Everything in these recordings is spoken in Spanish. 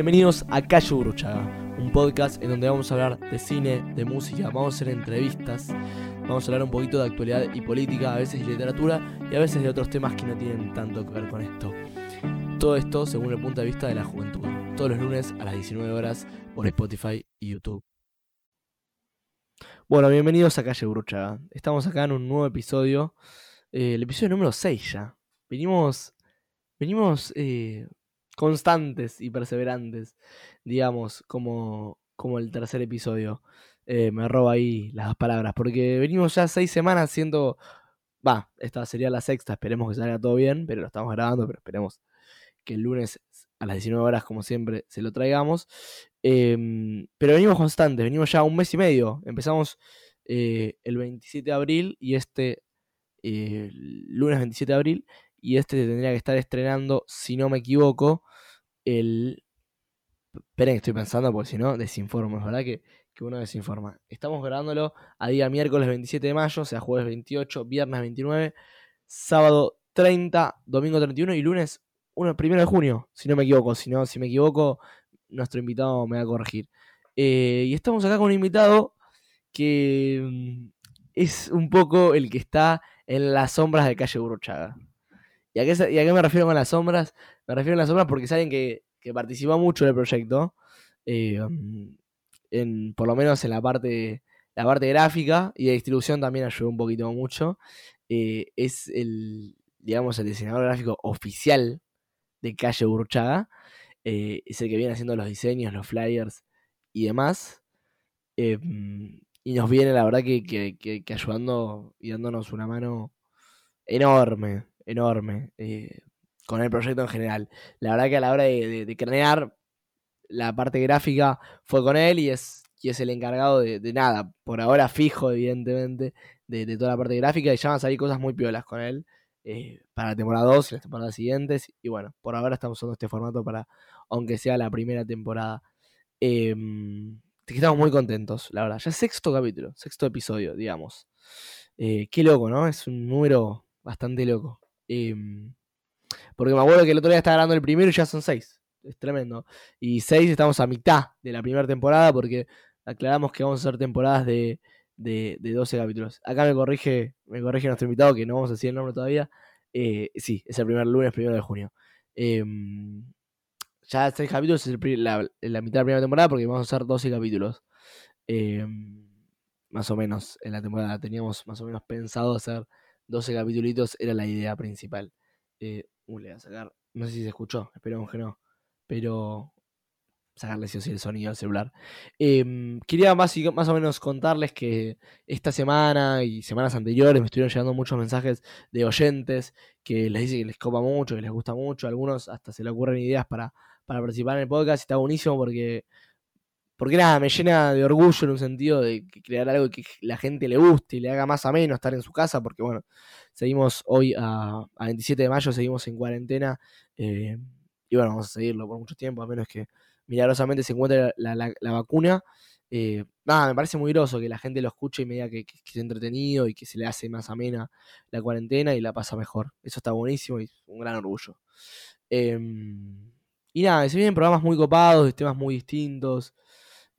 Bienvenidos a Calle Bruchaga, un podcast en donde vamos a hablar de cine, de música, vamos a hacer entrevistas, vamos a hablar un poquito de actualidad y política, a veces de literatura y a veces de otros temas que no tienen tanto que ver con esto. Todo esto según el punto de vista de la juventud, todos los lunes a las 19 horas por Spotify y YouTube. Bueno, bienvenidos a Calle Bruchaga. Estamos acá en un nuevo episodio, eh, el episodio número 6 ya. Venimos, venimos eh, constantes y perseverantes, digamos, como, como el tercer episodio. Eh, me roba ahí las palabras, porque venimos ya seis semanas haciendo... Va, esta sería la sexta, esperemos que salga todo bien, pero lo estamos grabando, pero esperemos que el lunes a las 19 horas, como siempre, se lo traigamos. Em, pero venimos constantes, venimos ya un mes y medio. Empezamos eh, el 27 de abril y este eh, lunes 27 de abril y este tendría que estar estrenando, si no me equivoco, el... Esperen, estoy pensando porque si no, desinformo, es verdad que, que uno desinforma. Estamos grabándolo a día miércoles 27 de mayo, o sea, jueves 28, viernes 29, sábado 30, domingo 31 y lunes 1, primero de junio, si no me equivoco. Si no, si me equivoco, nuestro invitado me va a corregir. Eh, y estamos acá con un invitado que mm, es un poco el que está en las sombras de Calle Burruchaga. ¿Y a, qué, me refiero con las sombras? Me refiero a las sombras porque saben que, que participó mucho en el proyecto. Eh, en, por lo menos en la parte, la parte gráfica y de distribución también ayudó un poquito mucho. Eh, es el, digamos, el diseñador gráfico oficial de Calle Burchaga. Eh, es el que viene haciendo los diseños, los flyers y demás. y nos viene, la verdad, que, que, ayudando y dándonos una mano enorme enorme eh, con el proyecto en general. La verdad que a la hora de, crear la parte gráfica fue con él y es, y es el encargado de, nada, por ahora fijo evidentemente, de, toda la parte gráfica y ya van a salir cosas muy piolas con él eh, para la temporada 2 y las temporadas siguientes. Y bueno, por ahora estamos usando este formato para, aunque sea la primera temporada. Eh, estamos muy contentos, la verdad. Ya sexto capítulo, sexto episodio, digamos. Eh, qué loco, ¿no? Es un número bastante loco. Em, porque me acuerdo que el otro día estaba grabando el primero y ya son seis. Es tremendo. Y seis estamos a mitad de la primera temporada porque aclaramos que vamos a hacer temporadas de, de, 12 capítulos. Acá me corrige, me corrige nuestro invitado, que no vamos a decir el nombre todavía. Eh, sí, es el primer lunes, primero de junio. Em, ya seis capítulos es la, la, mitad de la primera temporada porque vamos a hacer 12 capítulos. Em, más o menos en la temporada. Teníamos más o menos pensado hacer 12 capítulos era la idea principal. Eh, uh, le voy a sacar, no sé si se escuchó, esperemos que no, pero sacarle sí o sí el sonido al celular. Em, quería más, más o menos contarles que esta semana y semanas anteriores me estuvieron llegando muchos mensajes de oyentes que les dicen que les copa mucho, que les gusta mucho, algunos hasta se le ocurren ideas para, para participar en el podcast y está buenísimo porque porque nada, me llena de orgullo en un sentido de crear algo que la gente le guste y le haga más ameno estar en su casa, porque bueno, seguimos hoy a, 27 de mayo, seguimos en cuarentena, eh, y bueno, vamos a seguirlo por mucho tiempo, a menos que milagrosamente se encuentre la, vacuna. Eh, nada, me parece muy groso que la gente lo escuche y me diga que, que, es entretenido y que se le hace más amena la cuarentena y la pasa mejor. Eso está buenísimo y un gran orgullo. Em, y nada, se vienen programas muy copados, temas muy distintos.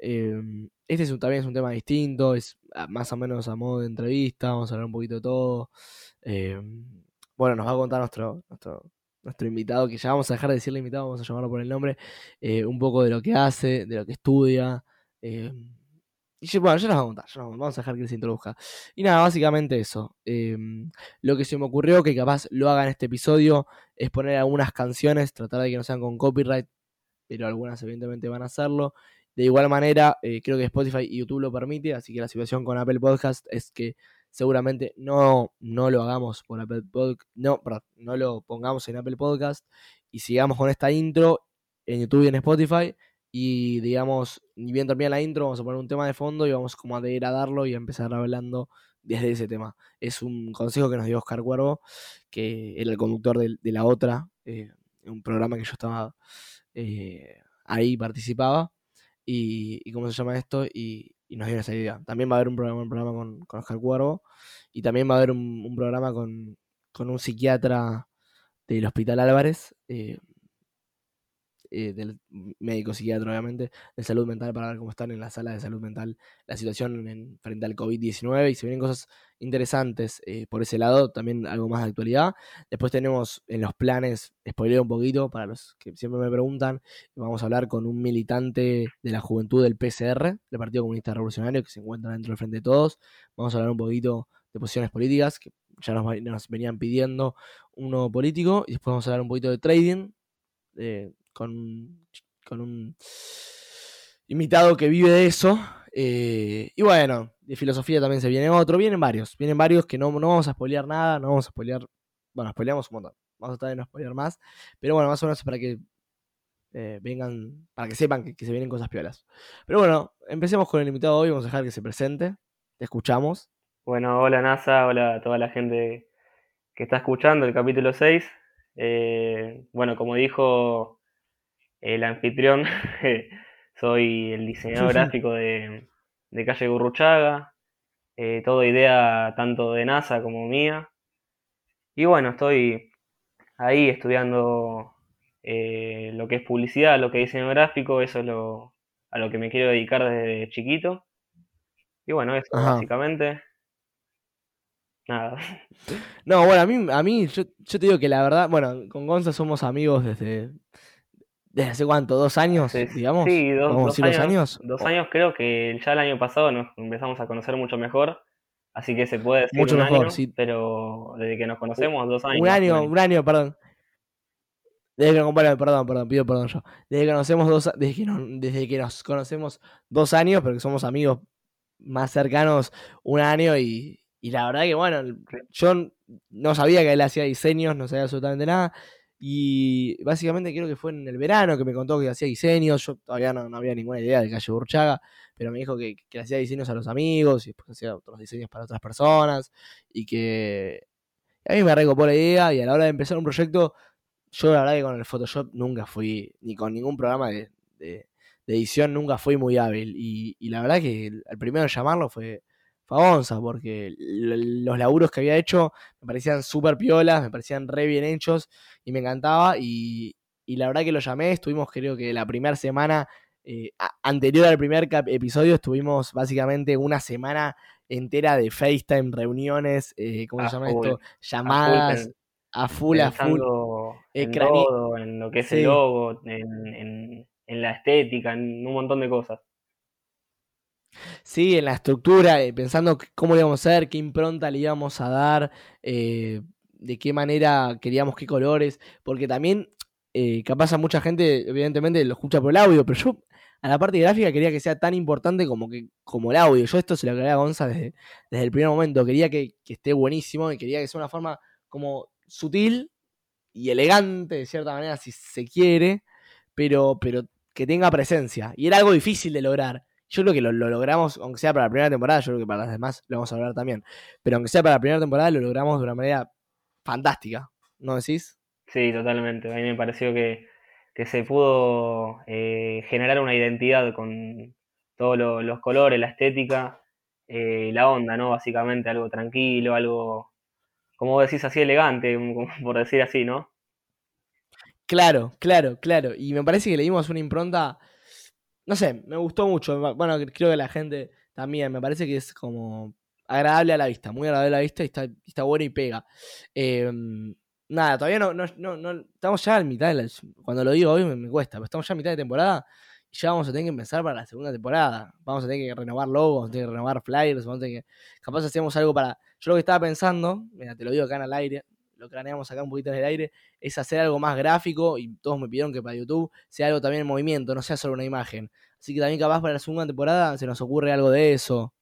Em, este es también es un tema distinto, es más o menos a modo de entrevista, vamos a hablar un poquito de todo. Em, bueno, nos va a contar nuestro, nuestro, invitado, que ya vamos a dejar de decirle invitado, vamos a llamarlo por el nombre, eh, un poco de lo que hace, de lo que estudia. Em, y bueno, ya nos va a contar, vamos a dejar que se introduzca. Y nada, básicamente eso. lo que se me ocurrió que capaz lo haga en este episodio es poner algunas canciones, tratar de que no sean con copyright, pero algunas evidentemente van a hacerlo. De igual manera, eh, creo que Spotify y YouTube lo permite, así que la situación con Apple Podcast es que seguramente no, no lo hagamos por Apple Podcast, no, no lo pongamos en Apple Podcast y sigamos con esta intro en YouTube y en Spotify y digamos, ni bien termina la intro, vamos a poner un tema de fondo y vamos como a degradarlo y a empezar hablando desde ese tema. Es un consejo que nos dio Oscar Cuervo, que era el conductor de, la otra, eh, un programa que yo estaba eh, ahí, participaba y, cómo se llama esto y, nos dio esa idea. También va a haber un programa, un programa con, con Oscar Cuervo y también va a haber un, programa con, un psiquiatra del Hospital Álvarez. Eh, eh, del médico psiquiatra, obviamente, de salud mental, para ver cómo están en la sala de salud mental la situación en, frente al COVID-19 y se vienen cosas interesantes eh, por ese lado, también algo más de actualidad. Después tenemos en los planes, spoileo un poquito para los que siempre me preguntan, vamos a hablar con un militante de la juventud del PCR, del Partido Comunista Revolucionario, que se encuentra dentro del Frente de Todos. Vamos a hablar un poquito de posiciones políticas, que ya nos, venían pidiendo uno político, y después vamos a hablar un poquito de trading, con, con un invitado que vive de eso. Eh, y bueno, de filosofía también se viene otro, vienen varios, vienen varios que no, no vamos a spoilear nada, no vamos a spoilear, bueno, spoileamos un montón, vamos a tratar de no spoilear más, pero bueno, más o menos para que eh, vengan, para que sepan que, se vienen cosas piolas. Pero bueno, empecemos con el invitado hoy, vamos a dejar que se presente, te escuchamos. Bueno, hola NASA, hola a toda la gente que está escuchando el capítulo 6. Eh, bueno, como dijo el anfitrión, soy el diseñador gráfico de, Calle Gurruchaga, eh, todo idea tanto de NASA como mía. Y bueno, estoy ahí estudiando eh, lo que es publicidad, lo que es diseño gráfico, eso es lo, a lo que me quiero dedicar desde chiquito. Y bueno, eso básicamente. Nada. No, bueno, a mí, a mí yo, te digo que la verdad, bueno, con Gonza somos amigos desde, desde hace cuánto, dos años, digamos. Sí, dos, años, dos, años. creo que ya el año pasado nos empezamos a conocer mucho mejor. Así que se puede decir mucho un mejor, año, sí. pero desde que nos conocemos, dos años. Un año, un año, perdón. Desde que, bueno, perdón, perdón, pido perdón yo. Desde que conocemos dos, desde que, desde que nos conocemos dos años, pero que somos amigos más cercanos un año y, y la verdad que, bueno, yo no sabía que él hacía diseños, no sabía absolutamente nada. Y básicamente creo que fue en el verano que me contó que hacía diseños. Yo todavía no, había ninguna idea de Calle Burchaga, pero me dijo que, que, hacía diseños a los amigos y después hacía otros diseños para otras personas. Y que a mí me recopó la idea y a la hora de empezar un proyecto, yo la verdad que con el Photoshop nunca fui, ni con ningún programa de, edición nunca fui muy hábil. Y, y la verdad que el primero en llamarlo fue, Fagonza, porque los laburos que había hecho me parecían súper piolas, me parecían re bien hechos y me encantaba. Y, la verdad que lo llamé, estuvimos creo que la primera semana eh, anterior al primer episodio, estuvimos básicamente una semana entera de FaceTime, reuniones, eh, ¿cómo se llama esto? Llamadas. A full, a full. En, todo, en lo que es el logo, en, en la estética, en un montón de cosas. Sí, en la estructura, eh, pensando cómo le íbamos a hacer, qué impronta le íbamos a dar, eh, de qué manera queríamos qué colores, porque también eh, capaz a mucha gente, evidentemente, lo escucha por el audio, pero yo a la parte gráfica quería que sea tan importante como, que, como el audio. Yo esto se lo quería a Gonza desde, desde el primer momento, quería que, que esté buenísimo y quería que sea una forma como sutil y elegante, de cierta manera, si se quiere, pero, pero que tenga presencia. Y era algo difícil de lograr. Yo creo que lo, logramos, aunque sea para la primera temporada, yo creo que para las demás lo vamos a hablar también. Pero aunque sea para la primera temporada, lo logramos de una manera fantástica, ¿no decís? Sí, totalmente. A mí me pareció que, se pudo eh, generar una identidad con todos los colores, la estética, eh, la onda, ¿no? Básicamente algo tranquilo, algo, como decís, así elegante, por decir así, ¿no? Claro, claro, claro. Y me parece que le dimos una impronta no sé, me gustó mucho. Bueno, creo que la gente también, me parece que es como agradable a la vista, muy agradable a la vista y está, está bueno y pega. Em, nada, todavía no, no, no, estamos ya a mitad, de cuando lo digo hoy me, cuesta, pero estamos ya a mitad de temporada y ya vamos a tener que empezar para la segunda temporada. Vamos a tener que renovar logos, vamos a tener que renovar flyers, vamos a tener que, capaz hacemos algo para, yo lo que estaba pensando, mira, te lo digo acá en el aire, lo craneamos acá un poquito en el aire, es hacer algo más gráfico y todos me pidieron que para YouTube sea algo también en movimiento, no sea solo una imagen. Así que también capaz para la segunda temporada se nos ocurre algo de eso.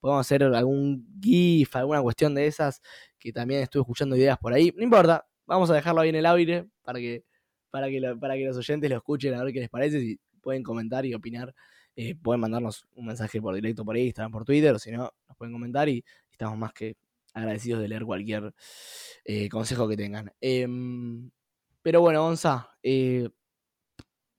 Podemos hacer algún GIF, alguna cuestión de esas, que también estuve escuchando ideas por ahí. No importa, vamos a dejarlo ahí en el aire para que, para que, para que los oyentes lo escuchen, a ver qué les parece, si pueden comentar y opinar. Eh, pueden mandarnos un mensaje por directo por Instagram, por Twitter, o si no, nos pueden comentar y estamos más que agradecidos de leer cualquier eh, consejo que tengan. Em, pero bueno, Gonza, eh,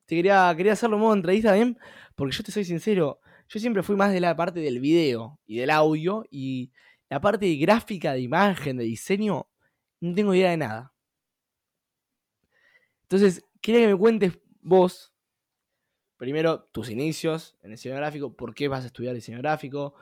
te quería, quería hacerlo en modo entrevista también, porque yo te soy sincero, yo siempre fui más de la parte del video y del audio, y la parte gráfica, de imagen, de diseño, no tengo idea de nada. Entonces, quería que me cuentes vos, primero tus inicios en diseño gráfico, por qué vas a estudiar diseño gráfico,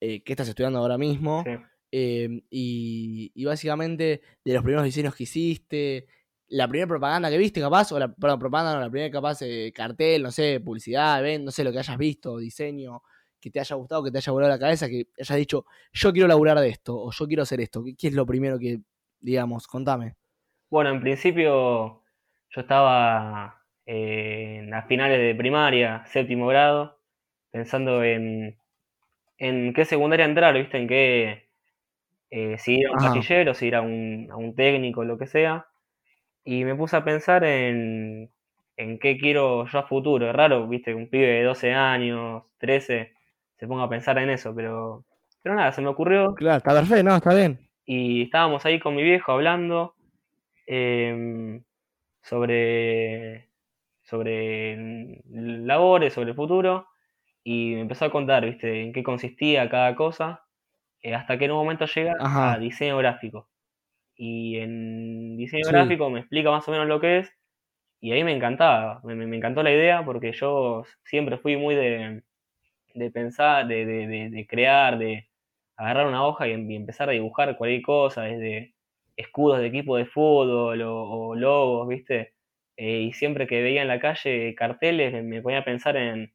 eh, qué estás estudiando ahora mismo, Sí. Eh, y, básicamente de los primeros diseños que hiciste, la primera propaganda que viste, capaz, o la perdón, propaganda, no, la primera capaz eh, cartel, no sé, publicidad, evento, no sé, lo que hayas visto, diseño, que te haya gustado, que te haya volado la cabeza, que hayas dicho, yo quiero laburar de esto, o yo quiero hacer esto. ¿Qué, qué es lo primero que, digamos, contame? Bueno, en principio yo estaba eh, en las finales de primaria, séptimo grado, pensando en, en qué secundaria entrar, ¿viste? En qué, eh, si ir a un Ajá. si ir a un, a un técnico, lo que sea. Y me puse a pensar en, en qué quiero yo a futuro. Es raro, ¿viste? Que un pibe de 12 años, 13, se ponga a pensar en eso, pero, pero nada, se me ocurrió Claro, está perfecto, no, está bien. y estábamos ahí con mi viejo hablando em, sobre, sobre labores, sobre el futuro, y me empezó a contar, ¿viste?, en qué consistía cada cosa, hasta que en un momento llega Ajá. a diseño gráfico. Y en diseño Sí. gráfico me explica más o menos lo que es, y ahí me encantaba, me, me- encantó la idea, porque yo siempre fui muy de, de pensar, de, de- de- de crear, de agarrar una hoja y, em- y empezar a dibujar cualquier cosa, desde escudos de equipo de fútbol o, o logos, ¿viste? Eh, y siempre que veía en la calle carteles me ponía a pensar en,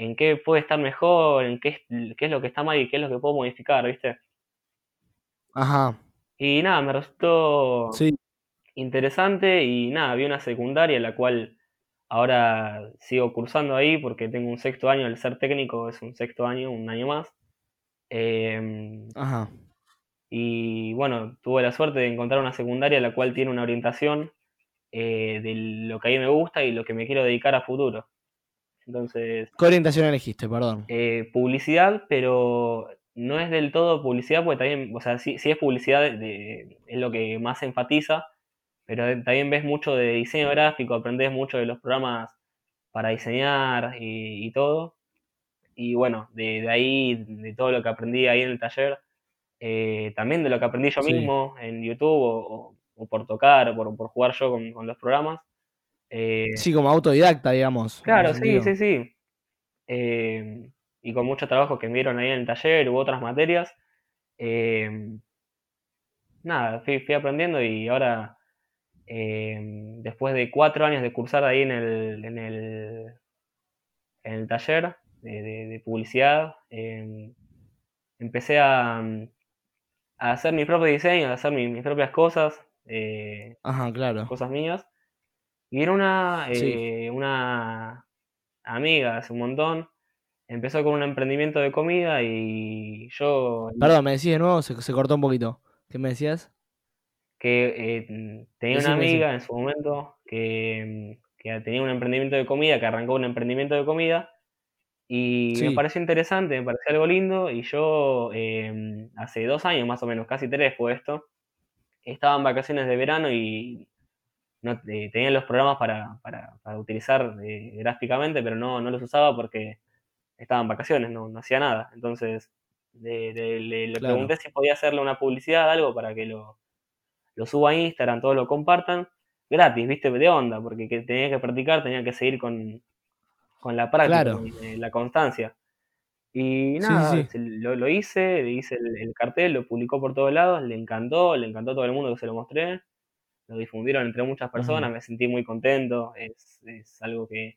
en qué puede estar mejor, en qué es, qué es lo que está mal y qué es lo que puedo modificar, ¿viste? Ajá. Y nada, me resultó Sí. interesante y nada, vi una secundaria la cual ahora sigo cursando ahí porque tengo un sexto año, el ser técnico es un sexto año, un año más. Em, Ajá. y bueno, tuve la suerte de encontrar una secundaria la cual tiene una orientación eh, de lo que a mí me gusta y lo que me quiero dedicar a futuro. Entonces, ¿Qué orientación elegiste, perdón? eh, publicidad, pero no es del todo publicidad, porque también, o sea, sí, sí es publicidad, de- de- es lo que más enfatiza, pero también ves mucho de diseño gráfico, aprendes mucho de los programas para diseñar y, y todo. Y bueno, de, de ahí, de todo lo que aprendí ahí en el taller, eh, también de lo que aprendí yo Sí. mismo en YouTube o, o- o por tocar o por, por jugar yo con, con los programas. Eh, Sí, como autodidacta, digamos. Claro, sí, sí, sí. Eh, y con mucho trabajo que me dieron ahí en el taller u otras materias. eh, nada, fui, fui aprendiendo y ahora, después de cuatro años de cursar ahí en el, en el, en el taller de, de- de publicidad, eh, empecé a, a hacer mis propios diseños, a hacer mi- mis propias cosas, Ajá, claro. cosas mías. Y era una, Sí. eh, una amiga hace un montón. Empezó con un emprendimiento de comida y yo Perdón, me decís de nuevo, se, se cortó un poquito. ¿Qué me decías? que eh, tenía una decime. amiga en su momento que, que tenía un emprendimiento de comida, que arrancó un emprendimiento de comida y me pareció interesante, me pareció algo lindo y yo eh, hace dos años más o menos, casi tres fue esto, estaba en vacaciones de verano y no, eh, tenía los programas para, para, para utilizar eh, gráficamente, pero no, no los usaba porque estaba en vacaciones, no, no hacía nada. Entonces le, le- le- le Claro. pregunté si podía hacerle una publicidad, algo para que lo, lo suba a Instagram, todos lo compartan, gratis, viste, de onda, porque que tenía que practicar, tenía que seguir con, con la práctica, Claro. con, eh, la constancia. Y nada, sí, sí. se- Lo, lo hice, le hice el, el cartel, lo publicó por todos lados, le encantó, le encantó a todo el mundo que se lo mostré, lo difundieron entre muchas personas, me sentí muy contento, es, es algo que,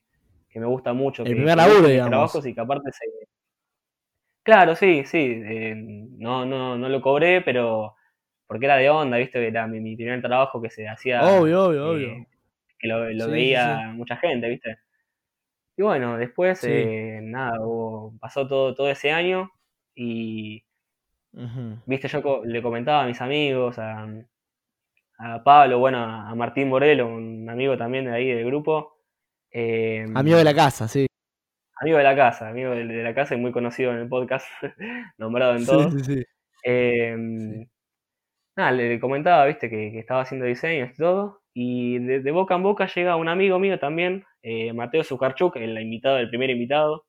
que me gusta mucho, El que, primer laburo, digamos. trabajos y que aparte se... Claro, sí, sí, eh, no, no, no lo cobré, pero porque era de onda, ¿viste? Era mi, mi primer trabajo que se hacía, Obvio, obvio, eh, obvio. que lo, lo Sí, sí, veía mucha gente, ¿viste? Y bueno, después, Sí. eh, nada, hubo- pasó todo, todo ese año y, viste, yo co- le comentaba a mis amigos, a, a Pablo, bueno, a Martín Borelo, un amigo también de ahí del grupo. eh, Amigo de la casa, sí. amigo de la casa, amigo de, de la casa y muy conocido en el podcast, nombrado en Sí, todos. sí, sí. Eh, Sí. Nada, le, comentaba, viste, que, que estaba haciendo diseños y todo. Y de, de boca en boca llega un amigo mío también, eh, Mateo Zucarchuk, el invitado, el primer invitado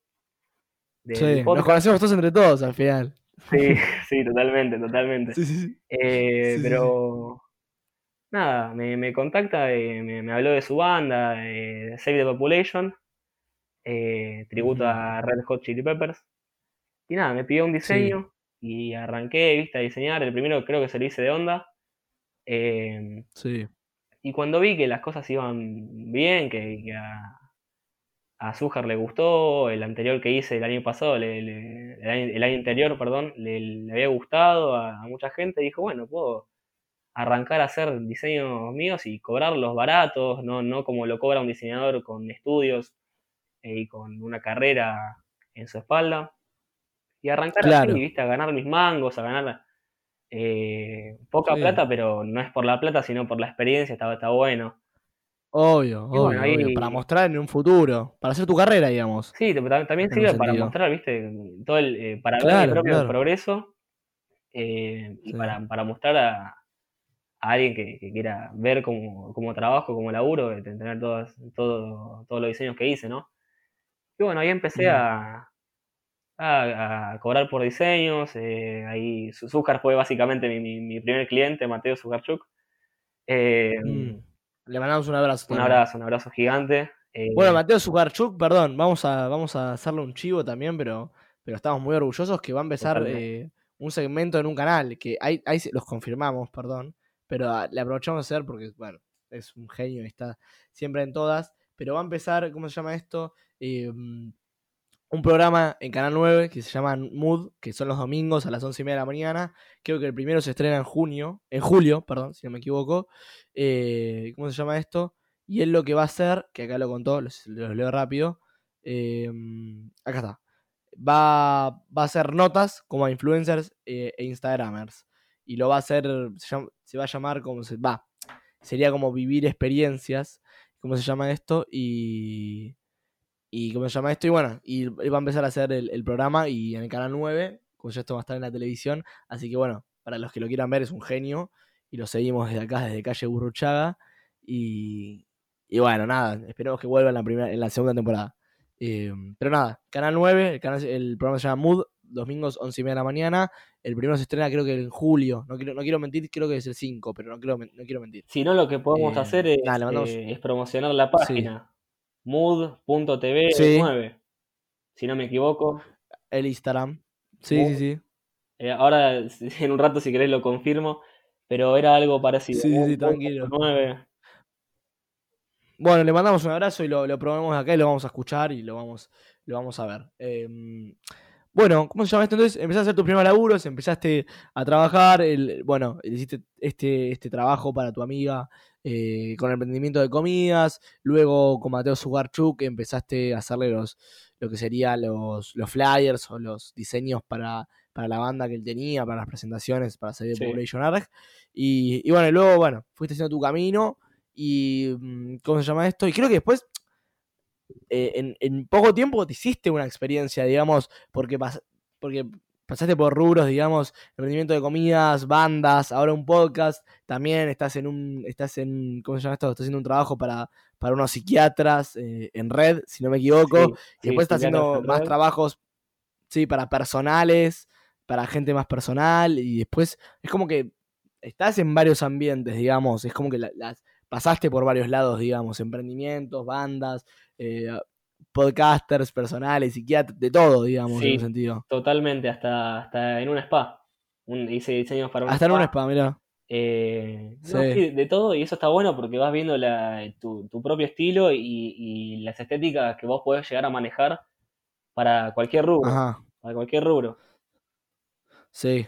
del Sí, nos conocemos todos entre todos al final. Sí, sí, totalmente, totalmente. Sí, sí, sí. Eh, Sí, sí, pero nada, me, contacta, y me, habló de su banda, Save the Population, tributo a Red Hot Chili Peppers. Y nada, me pidió un diseño y arranqué, viste, a diseñar. El primero creo que se lo hice de onda. Em, sí. Y cuando vi que las cosas iban bien, que, a, a le gustó, el anterior que hice el año pasado, el, año, anterior, perdón, le, había gustado a, mucha gente, dijo, bueno, puedo arrancar a hacer diseños míos y cobrarlos baratos, no, no como lo cobra un diseñador con estudios eh, y con una carrera en su espalda. Y arrancar así, ¿viste? a ganar mis mangos, a ganar eh, poca plata, pero no es por la plata, sino por la experiencia, está, está bueno. Obvio, obvio, para mostrar en un futuro, para hacer tu carrera, digamos. Sí, también sirve para mostrar, viste, todo el, eh, para ver el propio progreso eh, y para, mostrar a, alguien que, quiera ver como, trabajo, como laburo, de tener todos, todos los diseños que hice, ¿no? Y bueno, ahí empecé a, a, cobrar por diseños. Eh, ahí Zúcar fue básicamente mi, primer cliente, Mateo Zucarchuk. Eh, mm. Le mandamos un abrazo. Un abrazo, un abrazo gigante. Eh, bueno, Mateo Zucarchuk, perdón, vamos a, vamos a hacerle un chivo también, pero, pero estamos muy orgullosos que va a empezar un segmento en un canal, que ahí, ahí los confirmamos, perdón, pero le aprovechamos a hacer porque, bueno, es un genio y está siempre en todas, pero va a empezar, ¿cómo se llama esto? un programa en Canal 9 que se llama Mood, que son los domingos a las 11 y media de la mañana. Creo que el primero se estrena en junio, en julio, perdón, si no me equivoco. Eh, ¿Cómo se llama esto? Y él lo que va a hacer, que acá lo contó, los, leo rápido. Eh, acá está. Va, va, a hacer notas como a influencers eh, e instagramers. Y lo va a hacer, se, va a llamar como se va. Sería como vivir experiencias, ¿cómo se llama esto? Y y cómo se llama esto, y bueno, y va a empezar a hacer el, programa y en el canal 9, como ya esto va a estar en la televisión, así que bueno, para los que lo quieran ver es un genio, y lo seguimos desde acá, desde calle Burruchaga, y, y bueno, nada, esperemos que vuelva en la, primera, en la segunda temporada. Eh, pero nada, Canal 9, el, canal, el programa se llama Mood, domingos 11 y media de la mañana. El primero se estrena creo que en julio. No quiero, no quiero mentir, creo que es el 5, pero no quiero, no quiero mentir. Si no, lo que podemos eh, hacer es, eh, es, promocionar la página mood.tv 9, si no me equivoco. El Instagram. Sí, sí, sí. Eh, ahora, en un rato, si querés, lo confirmo. Pero era algo parecido. Sí, sí, tranquilo. Bueno, le mandamos un abrazo y lo, lo probamos acá y lo vamos a escuchar y lo vamos, lo vamos a ver. Em, bueno, ¿cómo se llama esto? Entonces, empezaste a hacer tus primeros laburos, empezaste a trabajar, el, bueno, hiciste este, este trabajo para tu amiga eh, con el emprendimiento de comidas, luego con Mateo Sugarchuk empezaste a hacerle los, lo que serían los, los flyers o los diseños para, para la banda que él tenía, para las presentaciones, para salir de Population Arc. Y, y, bueno, luego, bueno, fuiste haciendo tu camino y, mm, ¿cómo se llama esto? Y creo que después, eh, en, en, poco tiempo te hiciste una experiencia, digamos, porque, porque pasaste por rubros, digamos, emprendimiento de comidas, bandas, ahora un podcast, también estás en un, estás en, ¿cómo se llama esto? Estás haciendo un trabajo para, para unos psiquiatras eh, en red, si no me equivoco, y después estás haciendo más trabajos, sí, para personales, para gente más personal, y después es como que estás en varios ambientes, digamos, es como que las pasaste por varios lados, digamos, emprendimientos, bandas, eh, podcasters personales, psiquiatras, de todo, digamos, en un sentido. Totalmente, hasta, hasta en un spa. hice diseños para un Hasta en un spa, mira. Eh, de todo, y eso está bueno porque vas viendo tu, propio estilo y, las estéticas que vos podés llegar a manejar para cualquier rubro. Para cualquier rubro. Sí.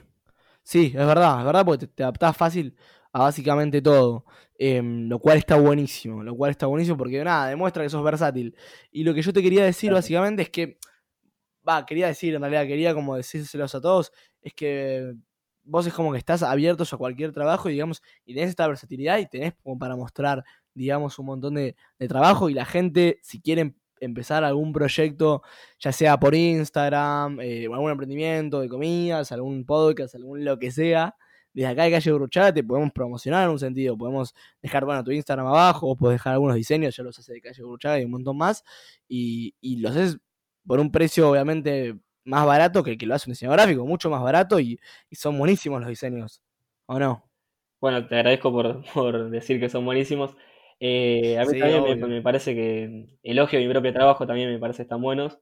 Sí, es verdad, es verdad, porque te, te adaptás fácil a básicamente todo. Em, lo cual está buenísimo, lo cual está buenísimo porque nada, demuestra que sos versátil. Y lo que yo te quería decir básicamente es que, va, quería decir, en realidad quería como decírselos a todos, es que vos es como que estás abiertos a cualquier trabajo y digamos, y tenés esta versatilidad y tenés como para mostrar, digamos, un montón de, trabajo y la gente, si quieren empezar algún proyecto, ya sea por Instagram, eh, algún emprendimiento de comidas, algún podcast, algún lo que sea, desde acá de Calle Bruchaga te podemos promocionar en un sentido. Podemos dejar, bueno, tu Instagram abajo, o puedes dejar algunos diseños, ya los hace de Calle Bruchaga y un montón más. Y, los haces por un precio, obviamente, más barato que el que lo hace un diseño gráfico, mucho más barato y, son buenísimos los diseños. ¿O no? Bueno, te agradezco por, por decir que son buenísimos. Eh, a mí Sí, también me, me parece que elogio mi propio trabajo, también me parece que están buenos.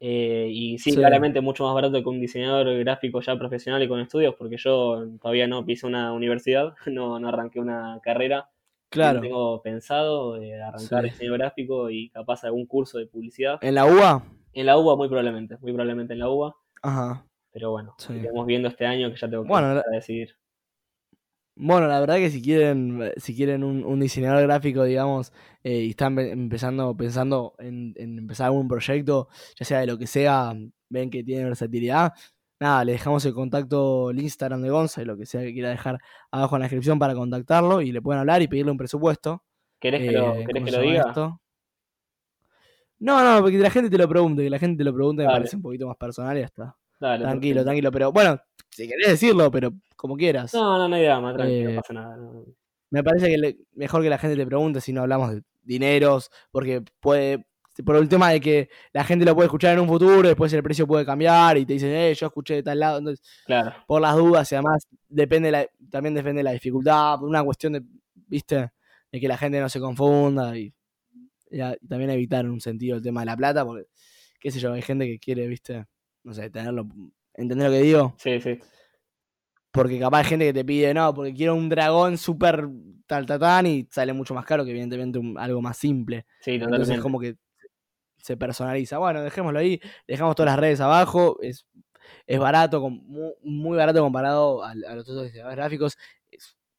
Eh, y sí, Sí, claramente mucho más barato que un diseñador gráfico ya profesional y con estudios, porque yo todavía no pisé una universidad, no, no arranqué una carrera. Claro. tengo pensado eh, arrancar Sí. diseño gráfico y capaz algún curso de publicidad. ¿En la UBA? En la UBA muy probablemente, muy probablemente en la UBA, Ajá. pero bueno, Sí. iremos viendo este año que ya tengo que Bueno, decidir. Bueno, la verdad que si quieren, si quieren un, un diseñador gráfico, digamos, eh, y están pe- empezando, pensando en, en empezar algún proyecto, ya sea de lo que sea, ven que tiene versatilidad, nada, le dejamos el contacto, el Instagram de Gonza, y lo que sea que quiera dejar abajo en la descripción para contactarlo, y le pueden hablar y pedirle un presupuesto. ¿Querés que lo, Eh, querés ¿cómo que se lo diga? esto? No, no, porque la gente te lo pregunte, que la gente te lo pregunte me parece un poquito más personal y ya está. Dale, Tranquilo, perfecto. tranquilo, pero bueno, si querés decirlo, pero como quieras. No, no, no hay drama, tranquilo, Eh, no pasa nada. no. Me parece que le- mejor que la gente te pregunte si no hablamos de dineros, porque puede, por el tema de que la gente lo puede escuchar en un futuro, después el precio puede cambiar y te dicen, eh, yo escuché de tal lado, entonces, Claro, por las dudas y además depende la, también depende de la dificultad, por una cuestión de, viste, de que la gente no se confunda y, y a- y también evitar en un sentido el tema de la plata, porque, qué sé yo, hay gente que quiere, viste, no sé, tenerlo, ¿entendés lo que digo? sí, sí. Porque capaz hay gente que te pide, no, porque quiero un dragón súper tal tatán y sale mucho más caro que evidentemente un- algo más simple. Sí, Entonces totalmente. como que se personaliza. Bueno, dejémoslo ahí, dejamos todas las redes abajo, es, es barato, com- mu- muy, barato comparado a, a los otros diseñadores gráficos.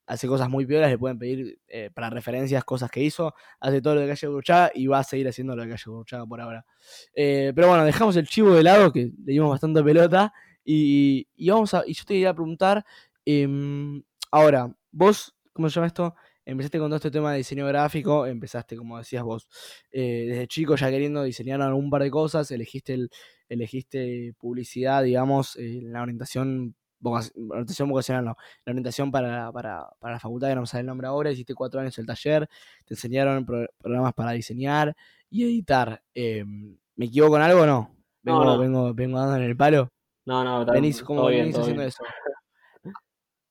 Hace cosas muy piolas, le pueden pedir eh, para referencias cosas que hizo, hace todo lo de Calle Burchaga y va a seguir haciendo lo de Calle Burchaga por ahora. Eh, pero bueno, dejamos el chivo de lado, que le dimos bastante pelota, y, y vamos a, y yo te iba a preguntar, em, ahora, vos, ¿cómo se llama esto? Empezaste con todo este tema de diseño gráfico, empezaste, como decías vos, eh, desde chico ya queriendo diseñar algún par de cosas, elegiste, el, elegiste publicidad, digamos, la orientación, orientación vocacional, no, la orientación para, para, para la facultad, que no me sale el nombre ahora, hiciste cuatro años el taller, te enseñaron pro- programas para diseñar y editar. Em, ¿Me equivoco en algo o no? Vengo, no. vengo, vengo dando en el palo. No, no, está- Venís, todo bien, venís todo haciendo bien. eso.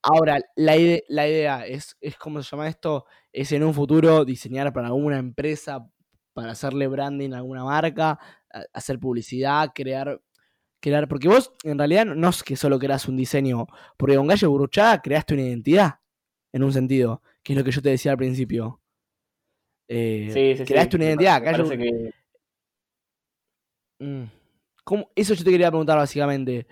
Ahora, la, ide- la idea es, es, ¿cómo se llama esto? Es en un futuro diseñar para alguna empresa, para hacerle branding a alguna marca, hacer publicidad, crear, crear, porque vos en realidad no- es que solo creas un diseño, porque con Gallo Burruchaga creaste una identidad, en un sentido, que es lo que yo te decía al principio. Eh, Sí, sí, sí. creaste una identidad, Gallo- que Mm. ¿Cómo? Eso yo te quería preguntar básicamente.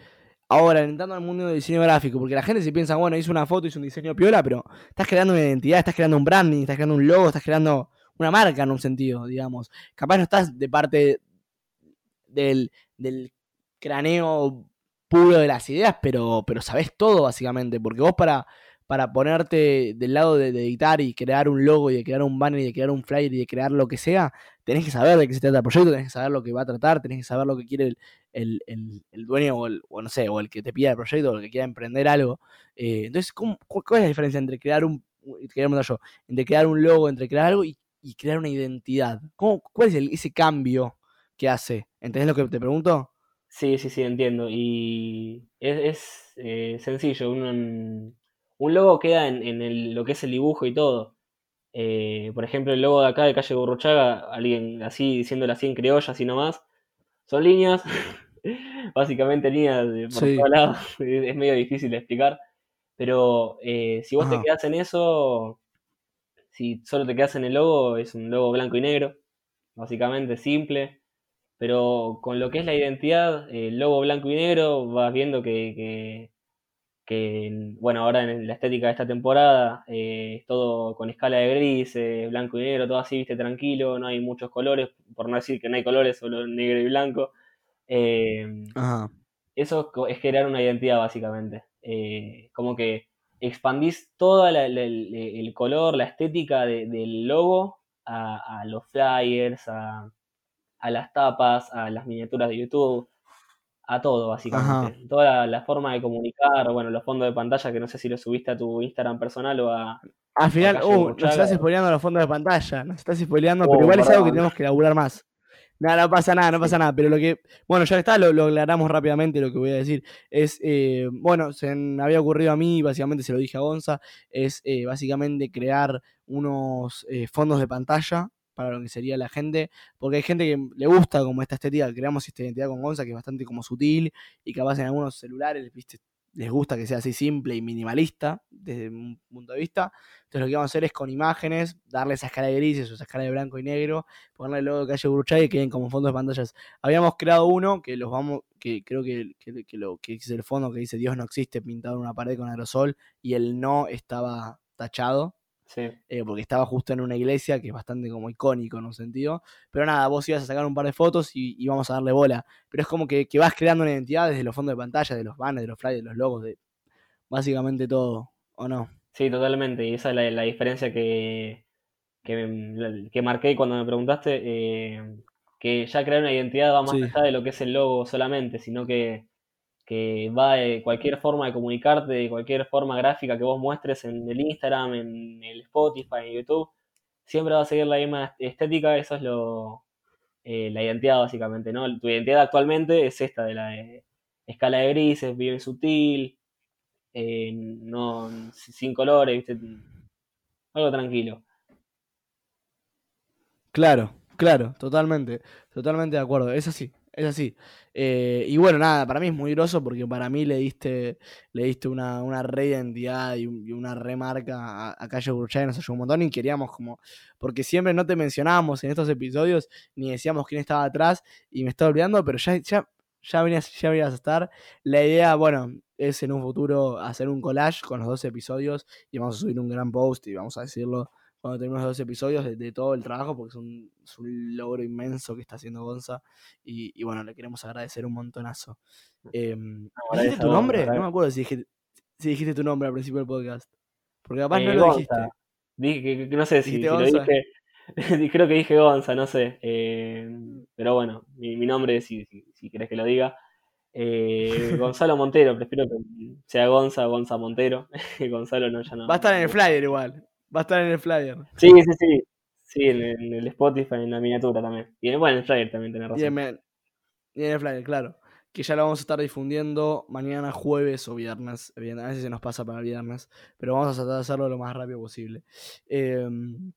Ahora, entrando al mundo del diseño gráfico, porque la gente se piensa, bueno, hizo una foto, hizo un diseño piola, pero estás creando una identidad, estás creando un branding, estás creando un logo, estás creando una marca en un sentido, digamos. Capaz no estás de parte del, del craneo puro de las ideas, pero, pero sabés todo básicamente, porque vos para, para ponerte del lado de, editar y crear un logo y de crear un banner y de crear un flyer y de crear lo que sea, tenés que saber de qué se trata el proyecto, tenés que saber lo que va a tratar, tenés que saber lo que quiere el, el, el, dueño o, el, o no sé, o el que te pida el proyecto o el que quiera emprender algo. Eh, entonces, ¿cómo, cu- ¿cuál es la diferencia entre crear un, yo, entre crear un logo, entre crear algo y, y crear una identidad? ¿Cómo, ¿Cuál es ese cambio que hace? ¿Entendés lo que te pregunto? Sí, sí, sí, entiendo. Y es, es, eh, sencillo. Un, un logo queda en, en el- lo que es el dibujo y todo. Eh, por ejemplo, el logo de acá de Calle Burruchaga, alguien así, diciéndolo así en criolla, así nomás, son líneas, básicamente líneas por Sí. todos lados. Es medio difícil de explicar. Pero eh, si vos te quedás en eso, si solo te quedas en el logo, es un logo blanco y negro, básicamente simple. Pero con lo que es la identidad, el logo blanco y negro, vas viendo que, que, que, bueno, ahora en la estética de esta temporada eh, es todo con escala de grises, blanco y negro, todo así, viste, tranquilo, no hay muchos colores, por no decir que no hay colores, solo negro y blanco. Eh, Ajá. eso es crear una identidad básicamente. Eh, como que expandís todo el, el color, la estética de- del logo a, a los flyers, a, a las tapas, a las miniaturas de YouTube, a todo básicamente. Toda la, la forma de comunicar, bueno, los fondos de pantalla que no sé si lo subiste a tu Instagram personal o a... Al final, uh, nos estás spoileando los fondos de pantalla, nos estás spoileando, Oh, pero igual es algo que tenemos que elaborar más. No, no pasa nada, no pasa nada. Pero lo que. Bueno, ya está, lo, lo aclaramos rápidamente. Lo que voy a decir es. eh, bueno, se me había ocurrido a mí, básicamente se lo dije a Gonza. Es eh, básicamente crear unos eh, fondos de pantalla para lo que sería la gente. Porque hay gente que le gusta como esta estética. Creamos esta identidad con Gonza que es bastante como sutil. Y capaz en algunos celulares, viste. Les gusta que sea así simple y minimalista desde un punto de vista. Entonces lo que vamos a hacer es con imágenes, darle esa escala de grises o esa escala de blanco y negro, ponerle el logo de calle Burchay y queden como fondos de pantallas. Habíamos creado uno que los vamos, que creo que, que, que lo que es el fondo que dice Dios no existe pintado en una pared con aerosol y el no estaba tachado. Sí. eh, porque estaba justo en una iglesia que es bastante como icónico en un sentido. Pero nada, vos ibas a sacar un par de fotos y, vamos a darle bola. Pero es como que, que vas creando una identidad desde los fondos de pantalla, de los banners, de los flyers, de los logos, de básicamente todo, ¿o no? Sí, totalmente. Y esa es la, la diferencia que, que, me- que marqué cuando me preguntaste. eh, que ya crear una identidad va más Sí. allá de lo que es el logo solamente, sino que, que va de cualquier forma de comunicarte, de cualquier forma gráfica que vos muestres en el Instagram, en el Spotify, en YouTube, siempre va a seguir la misma estética. Eso es lo, eh, la identidad básicamente, ¿no? Tu identidad actualmente es esta de la de escala de grises, bien sutil, eh, no sin colores, ¿viste? Algo tranquilo. Claro, claro, totalmente, totalmente de acuerdo, es así, es así. Eh, y bueno, nada, para mí es muy groso porque para mí le diste, le diste una, una reidentidad y, un- y una remarca a, a Calle Burchay, nos ayudó un montón y queríamos como, porque siempre no te mencionábamos en estos episodios ni decíamos quién estaba atrás y me estaba olvidando, pero ya, ya, ya venías, ya venías a estar. La idea, bueno, es en un futuro hacer un collage con los dos episodios y vamos a subir un gran post y vamos a decirlo cuando terminemos los dos episodios de, de todo el trabajo, porque es un, es un logro inmenso que está haciendo Gonza. Y, y bueno, le queremos agradecer un montonazo. Agradece ¿Dijiste tu nombre? No me acuerdo si dijiste, si dijiste tu nombre al principio del podcast. Porque capaz Eh, no lo Gonza. dijiste. Dije no sé si, ¿Dijiste si lo dije. Creo que dije Gonza, no sé. eh, pero bueno, mi, mi nombre, si, si, si querés que lo diga. eh, Gonzalo Montero, prefiero que sea Gonza, Gonza Montero. Gonzalo no, ya no. Va a estar en el flyer igual. Va a estar en el flyer. Sí, sí, sí. Sí, en, en el Spotify, en la miniatura también. Y en, bueno, en el flyer también tenés Y razón. en, el- y en el flyer, claro. Que ya lo vamos a estar difundiendo mañana jueves o viernes. A veces se nos pasa para el viernes. Pero vamos a tratar de hacerlo lo más rápido posible. Em,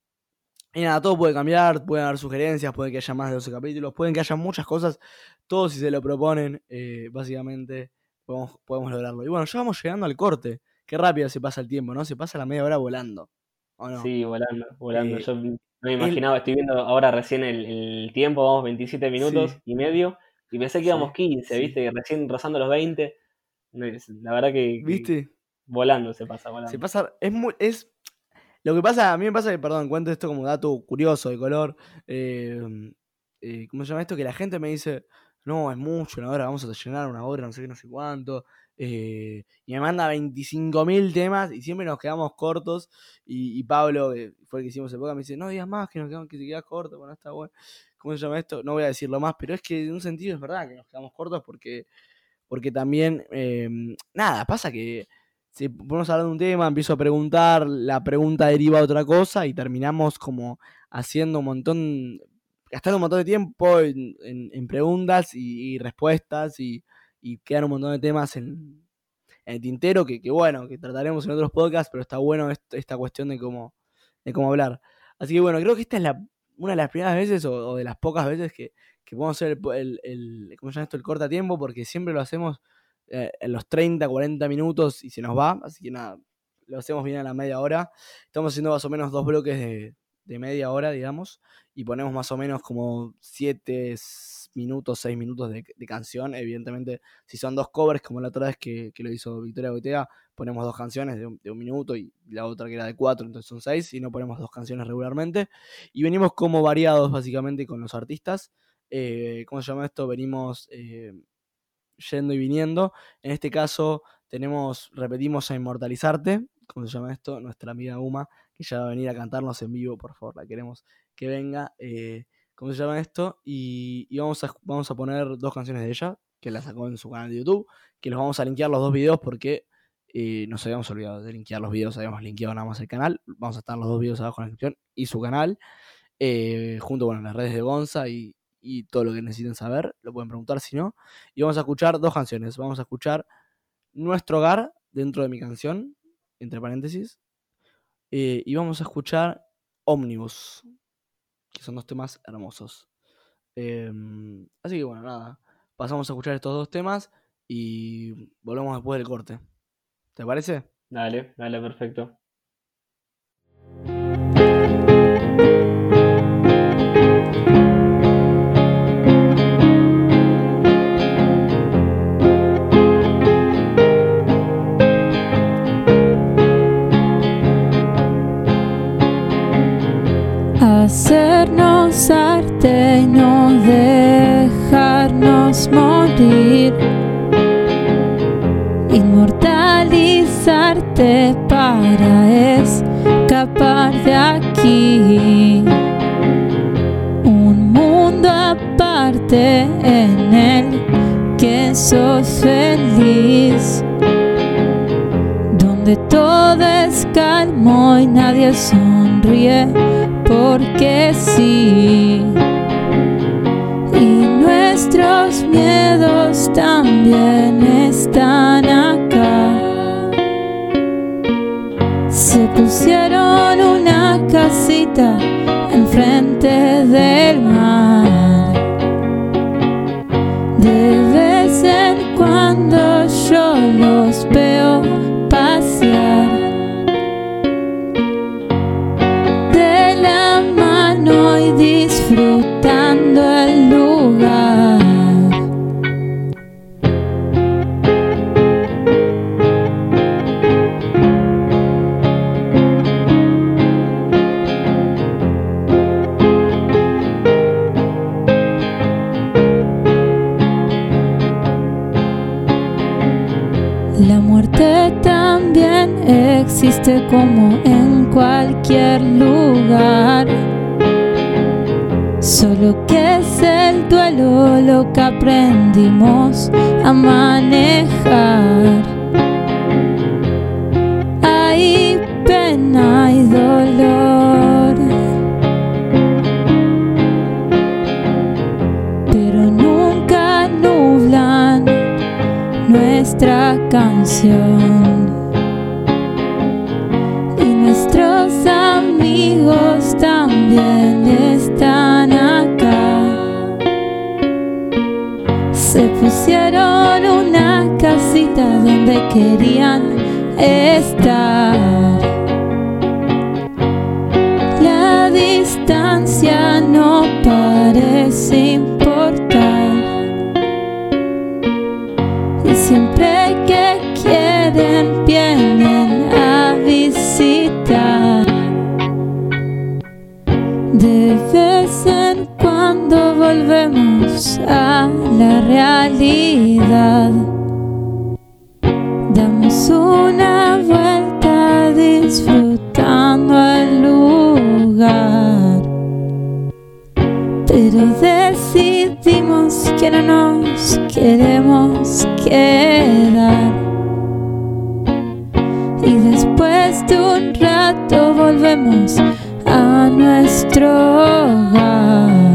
y nada, todo puede cambiar, pueden haber sugerencias, puede que haya más de 12 capítulos, pueden que haya muchas cosas. Todo si se lo proponen, eh, básicamente, podemos, podemos lograrlo. Y bueno, ya vamos llegando al corte. Qué rápido se pasa el tiempo, ¿no? Se pasa la media hora volando. ¿O no? Sí, volando, volando. Eh, Yo no me imaginaba, estoy viendo ahora recién el, el tiempo, vamos 27 minutos Sí. y medio, y pensé que Sí, íbamos 15, sí. ¿viste? Recién rozando los 20. No, es- La verdad que, que ¿Viste? volando se pasa, volando. Se pasa, es muy, es, lo que pasa, a mí me pasa que, perdón, cuento esto como dato curioso de color, eh, eh, ¿cómo se llama esto? Que la gente me dice, no, es mucho, una hora, vamos a llenar una hora, no sé qué, no sé cuánto, eh, y me manda 25.000 temas y siempre nos quedamos cortos, y, Pablo, que fue el que hicimos el podcast, me dice, no digas más, que nos quedamos, que te quedas corto, bueno, está bueno, ¿cómo se llama esto? No voy a decirlo más, pero es que en un sentido es verdad que nos quedamos cortos porque, porque también, eh, nada, pasa que si ponemos a hablar de un tema, empiezo a preguntar, la pregunta deriva a otra cosa y terminamos como haciendo un montón, gastando un montón de tiempo en, preguntas y, respuestas y, y quedan un montón de temas en, en el tintero que, que bueno, que trataremos en otros podcasts, pero está bueno est- esta cuestión de cómo, de cómo hablar. Así que bueno, creo que esta es la, una de las primeras veces o, de las pocas veces que, que podemos hacer el, el- ¿cómo se llama esto? El corta tiempo, porque siempre lo hacemos eh, en los 30, 40 minutos y se nos va. Así que nada, lo hacemos bien a la media hora. Estamos haciendo más o menos dos bloques de, de media hora, digamos, y ponemos más o menos como 7 minutos, 6 minutos de, de canción. Evidentemente, si son dos covers, como la otra vez que, que lo hizo Victoria Goitea, ponemos dos canciones de un, de un minuto y la otra que era de cuatro, entonces son seis, y no ponemos dos canciones regularmente. Y venimos como variados básicamente con los artistas. Eh, ¿Cómo se llama esto? Venimos eh, yendo y viniendo. En este caso tenemos, repetimos a Inmortalizarte, ¿cómo se llama esto? Nuestra amiga Uma, que ya va a venir a cantarnos en vivo, por favor, la queremos que venga. Eh, ¿Cómo se llama esto? Y, vamos, a, vamos a poner dos canciones de ella, que la sacó en su canal de YouTube, que los vamos a linkear los dos videos porque eh, nos habíamos olvidado de linkear los videos, habíamos linkeado nada más el canal. Vamos a estar los dos videos abajo en la descripción y su canal, eh, junto con las redes de Gonza y, y todo lo que necesiten saber, lo pueden preguntar si no. Y vamos a escuchar dos canciones. Vamos a escuchar Nuestro Hogar dentro de mi canción, entre paréntesis. y vamos a escuchar Omnibus, que son dos temas hermosos. Em, así que bueno, nada. Pasamos a escuchar estos dos temas y volvemos después del corte. ¿Te parece? Dale, dale, perfecto. Hacernos arte y no dejarnos morir. Inmortalizarte para escapar de aquí. Un mundo aparte en el que sos feliz. Donde todo es calmo y nadie sonríe porque sí. Y nuestros miedos también están acá. Se pusieron una casita enfrente del mar. Cualquier lugar. Solo que es el duelo lo que aprendimos a manejar. Hay pena y dolor. Pero nunca nublan nuestra canción. Donde querían estar. La distancia no parece importar. Y siempre que quieren vienen a visitar. De vez en cuando volvemos a la realidad. Damos una vuelta disfrutando el lugar. Pero decidimos que no nos queremos quedar. Y después de un rato volvemos a nuestro hogar.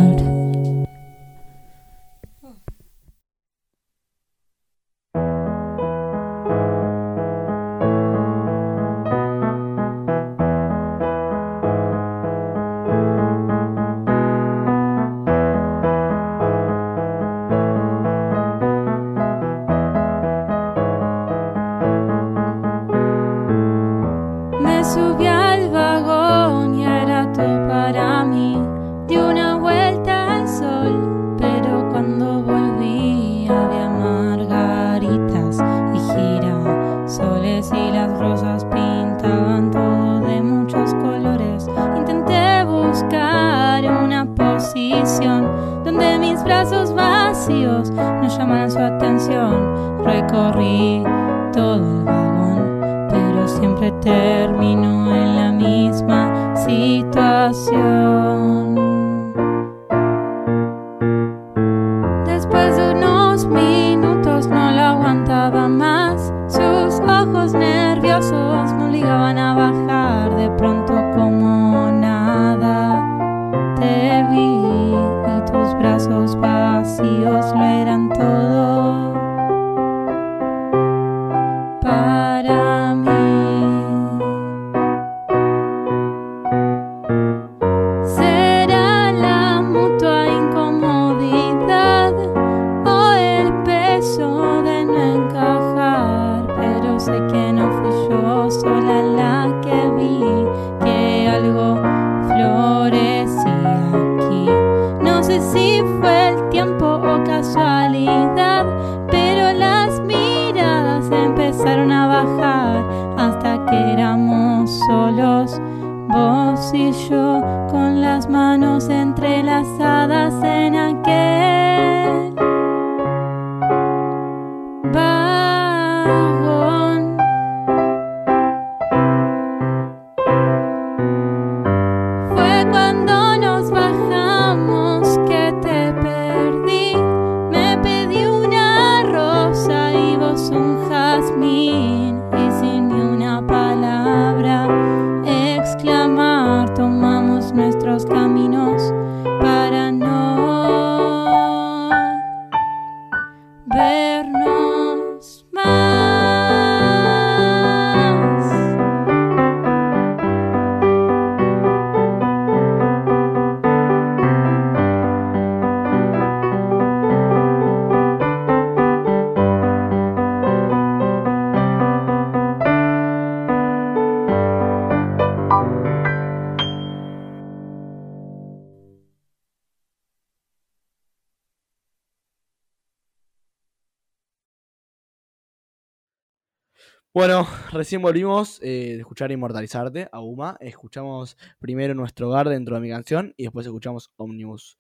Recién volvimos eh, de escuchar Inmortalizarte a Uma. Escuchamos primero Nuestro Hogar dentro de mi canción y después escuchamos Omnibus.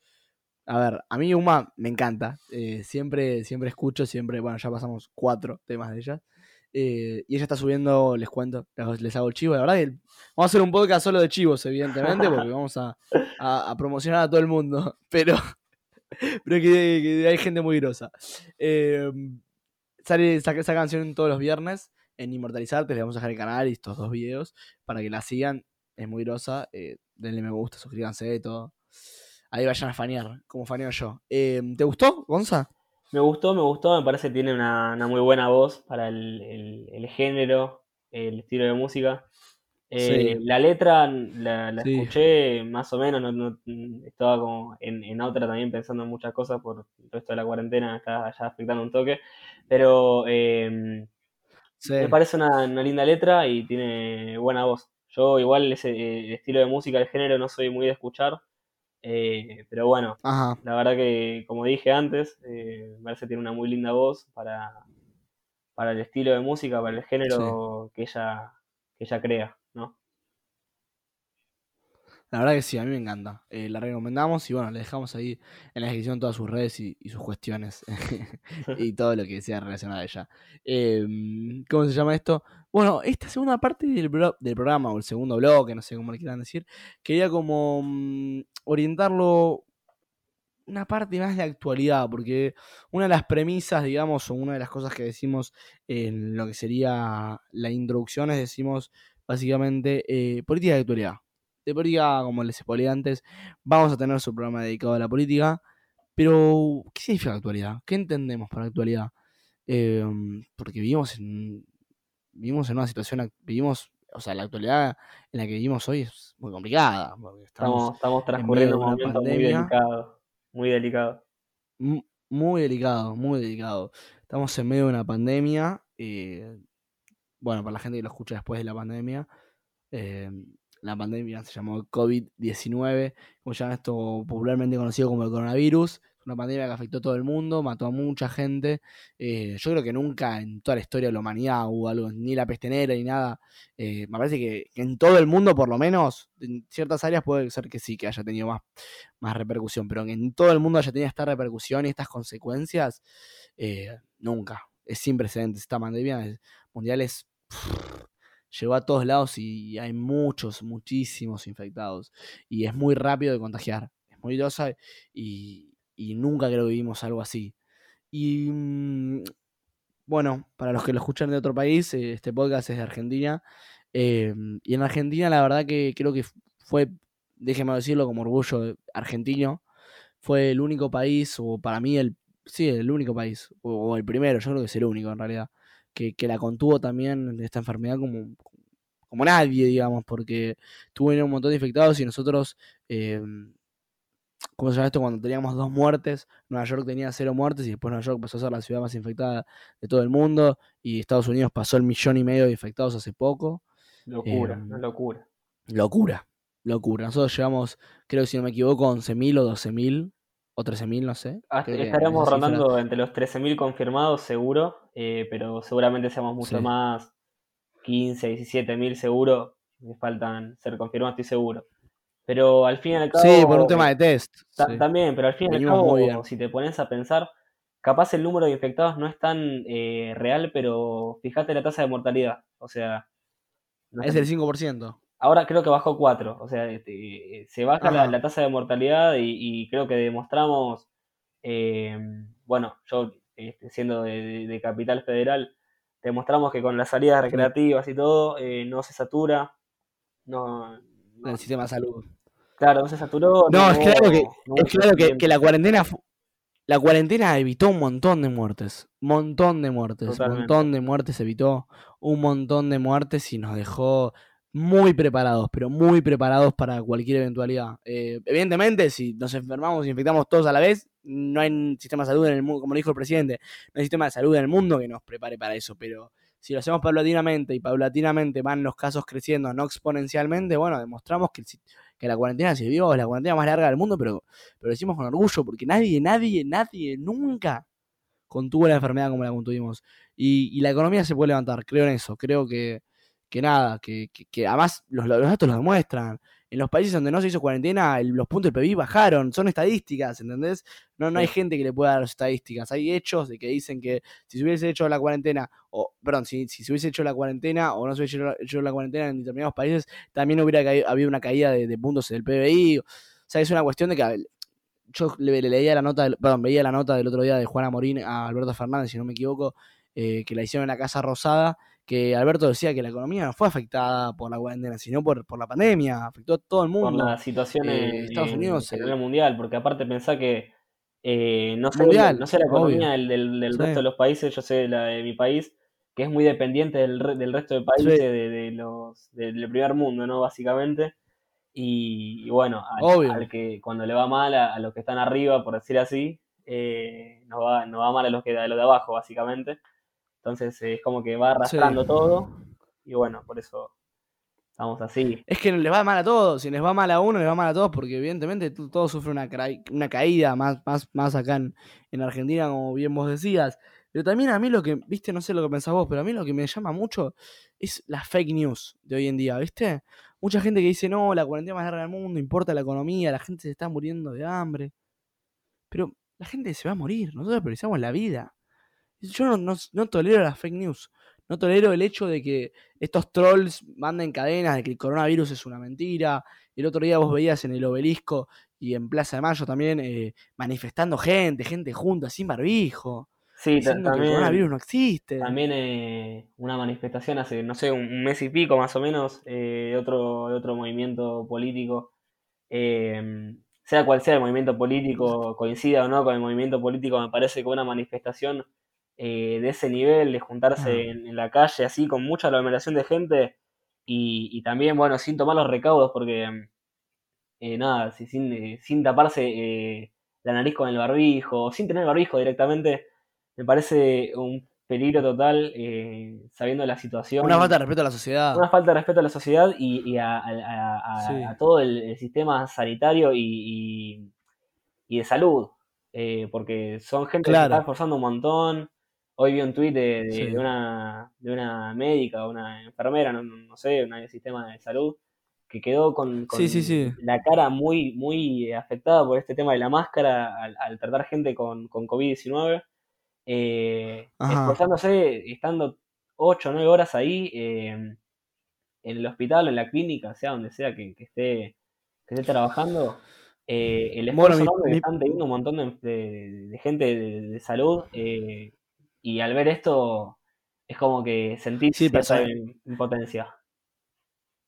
A ver, a mí Uma me encanta. eh, siempre, siempre escucho, siempre, bueno, ya pasamos cuatro temas de ella. eh, y ella está subiendo, les cuento, les, hago el chivo. La verdad que vamos a hacer un podcast solo de chivos, evidentemente, porque vamos a, a- a promocionar a todo el mundo. Pero, pero que, que hay gente muy grosa. Eh, sale esa, esa canción todos los viernes en Inmortalizarte. Les vamos a dejar el canal y estos dos videos para que la sigan. Es muy grosa. Eh, denle me gusta, suscríbanse, todo. Ahí vayan a fanear, como faneo yo. Eh, ¿Te gustó, Gonza? Me gustó, me gustó, me parece que tiene una, una muy buena voz para el, el- el género, el estilo de música. Eh, Sí. La letra la, la Sí. escuché más o menos, no, no- estaba como en, en otra también pensando en muchas cosas por todo esto de la cuarentena, está ya afectando un toque, pero eh, Sí. me parece una, una linda letra y tiene buena voz. Yo igual ese eh, estilo de música, el género, no soy muy de escuchar, eh, pero bueno, Ajá. la verdad que, como dije antes, eh, me parece que tiene una muy linda voz para, para el estilo de música, para el género que ella, que ella crea. La verdad que sí, a mí me encanta. Eh, la recomendamos y bueno, le dejamos ahí en la descripción todas sus redes y, y sus cuestiones y todo lo que sea relacionado a ella. Eh, ¿Cómo se llama esto? Bueno, esta segunda parte del, del programa o el segundo bloque, no sé cómo le quieran decir, quería como mm, orientarlo una parte más de actualidad, porque una de las premisas, digamos, o una de las cosas que decimos en lo que sería la introducción es decimos básicamente eh, política de actualidad de política, como les expliqué antes, vamos a tener su programa dedicado a la política. Pero, ¿qué significa actualidad? ¿Qué entendemos por actualidad? Eh, porque vivimos en, vivimos en una situación, ac- vivimos, o sea, la actualidad en la que vivimos hoy es muy complicada. porque Estamos, estamos transcurriendo un una momento muy pandemia. delicado, muy delicado. mu- muy delicado, muy delicado. Estamos en medio de una pandemia. eh, bueno, para la gente que lo escucha después de la pandemia, eh, la pandemia se llamó COVID-19, como llaman esto popularmente conocido como el coronavirus. Una pandemia que afectó a todo el mundo, mató a mucha gente. Eh, yo creo que nunca en toda la historia de la humanidad hubo algo, ni la peste negra ni nada. Eh, me parece que, en todo el mundo, por lo menos, en ciertas áreas puede ser que sí, que haya tenido más, más repercusión, pero que en todo el mundo haya tenido esta repercusión y estas consecuencias, eh, nunca. Es sin precedentes. Esta pandemia mundial es llegó a todos lados y hay muchos, muchísimos infectados. Y es muy rápido de contagiar. Es muy grosa y, y nunca creo que vivimos algo así. Y mm, bueno, para los que lo escuchan de otro país, eh, este podcast es de Argentina. eh, y en Argentina la verdad que creo que fue, déjeme decirlo como orgullo argentino, fue el único país, o para mí el, sí, el único país, o el primero, yo creo que es el único en realidad, que, que la contuvo también esta enfermedad como, como nadie, digamos, porque tuvieron un montón de infectados y nosotros, eh, ¿cómo se llama esto? Cuando teníamos dos muertes, Nueva York tenía cero muertes y después Nueva York pasó a ser la ciudad más infectada de todo el mundo y Estados Unidos pasó el millón y medio de infectados hace poco. Locura, una locura. Locura, locura. Nosotros llevamos, creo que si no me equivoco, 11.000 o 12.000 o 13.000, no sé. Que estaremos rondando entre los 13.000 confirmados seguro, eh, pero seguramente seamos mucho Sí. más, 15, 17.000 seguro, me faltan ser confirmados, estoy seguro. Pero al fin y al cabo. Sí, por un tema de test. sí. También, pero al fin y al cabo, si te pones a pensar, capaz el número de infectados no es tan eh, real, pero fíjate la tasa de mortalidad. O sea, no Es el 5%. Ahora creo que bajó 4. O sea, este, se baja la, tasa de mortalidad y, y creo que demostramos, eh, bueno, yo este, siendo de, Capital Federal, demostramos que con las salidas recreativas y todo eh, no se satura. No, no- El sistema de salud. claro, no se saturó. No, es claro que, no es claro que, la cuarentena la cuarentena evitó un montón de muertes. Montón de muertes. Un montón de muertes evitó. Un montón de muertes y nos dejó muy preparados, pero muy preparados para cualquier eventualidad. Eh, evidentemente, si nos enfermamos y infectamos todos a la vez, no hay sistema de salud en el mundo, como dijo el presidente, no hay sistema de salud en el mundo que nos prepare para eso, pero si lo hacemos paulatinamente y paulatinamente van los casos creciendo, no exponencialmente, bueno, demostramos que, la cuarentena sirvió, es la cuarentena más larga del mundo, pero, pero lo decimos con orgullo, porque nadie, nadie, nadie, nunca contuvo la enfermedad como la contuvimos. Y la economía se puede levantar, creo en eso, creo que, que nada, que, que, que además los, los datos lo demuestran. En los países donde no se hizo cuarentena, el- los puntos del PIB bajaron, son estadísticas, ¿entendés? No, no hay gente que le pueda dar las estadísticas, hay hechos de que dicen que si se hubiese hecho la cuarentena, o perdón, si, si se hubiese hecho la cuarentena o no se hubiese hecho la, hecho la cuarentena en determinados países, también hubiera habido una caída de, de puntos en el PBI. O sea, es una cuestión de que yo le, le leía la nota, del- perdón, veía la nota del otro día de Juana Morín a Alberto Fernández, si no me equivoco, eh, que la hicieron en la Casa Rosada, que Alberto decía que la economía no fue afectada por la cuarentena, sino por, por la pandemia, afectó a todo el por mundo. la situación Eh, en, Estados en Unidos, general eh, mundial, porque aparte pensá que eh, no, sé, Mundial, no sé la economía obvio. del, del- del Sí. resto de los países, yo sé la de mi país, que es muy dependiente del, del resto de países Sí. de, de los, del primer mundo, ¿no? Básicamente. Y, y bueno, al, al que cuando le va mal a, a los que están arriba, por decir así, eh, nos va, nos va mal a los, que, a los de abajo, básicamente. Entonces eh, es como que va arrastrando todo. Y bueno, por eso estamos así. Es que les va mal a todos, si les va mal a uno, les va mal a todos, porque evidentemente todos sufren una, una caída, más, más, más acá en, en Argentina, como bien vos decías. Pero también a mí lo que, viste, no sé lo que pensás vos, pero a mí lo que me llama mucho es las fake news de hoy en día, ¿viste? Mucha gente que dice, no, la cuarentena más larga del mundo, importa la economía, la gente se está muriendo de hambre. Pero la gente se va a morir, nosotros priorizamos la vida. Yo no, no, no tolero las fake news. No tolero el hecho de que estos trolls manden cadenas de que el coronavirus es una mentira. El otro día vos veías en el obelisco y en Plaza de Mayo también eh, manifestando gente, gente junta, sin barbijo, Sí, diciendo que el también. coronavirus no existe. También eh, una manifestación hace, no sé, un, mes y pico más o menos, eh, de otro, de otro movimiento político. Eh, sea cual sea el movimiento político, coincida o no con el movimiento político, me parece que una manifestación eh, de ese nivel, de juntarse Ah. en, en la calle así, con mucha aglomeración de gente, y, y también, bueno, sin tomar los recaudos, porque eh, nada, si- sin, eh, sin taparse eh, la nariz con el barbijo, sin tener barbijo directamente, me parece un peligro total, eh, sabiendo la situación. Una falta de respeto a la sociedad. Una falta de respeto a la sociedad y, y a, a- a- a- Sí. a todo el, el sistema sanitario y, y- y de salud, eh, porque son gente que Claro. está esforzando un montón. Hoy vi un tuit de, de- Sí. de una, de una médica, una enfermera, no, no sé, una del sistema de salud, que quedó con, con Sí, sí, la cara muy, muy afectada por este tema de la máscara al, al tratar gente con, con COVID-19, eh, esforzándose, estando 8 o 9 horas ahí eh, en el hospital, en la clínica, sea donde sea que, que esté, que esté trabajando. eh, el Bueno, esfuerzo mi- enorme que mi- están teniendo un montón de, de- de gente de, de salud eh, y al ver esto es como que sentís Sí, impotencia.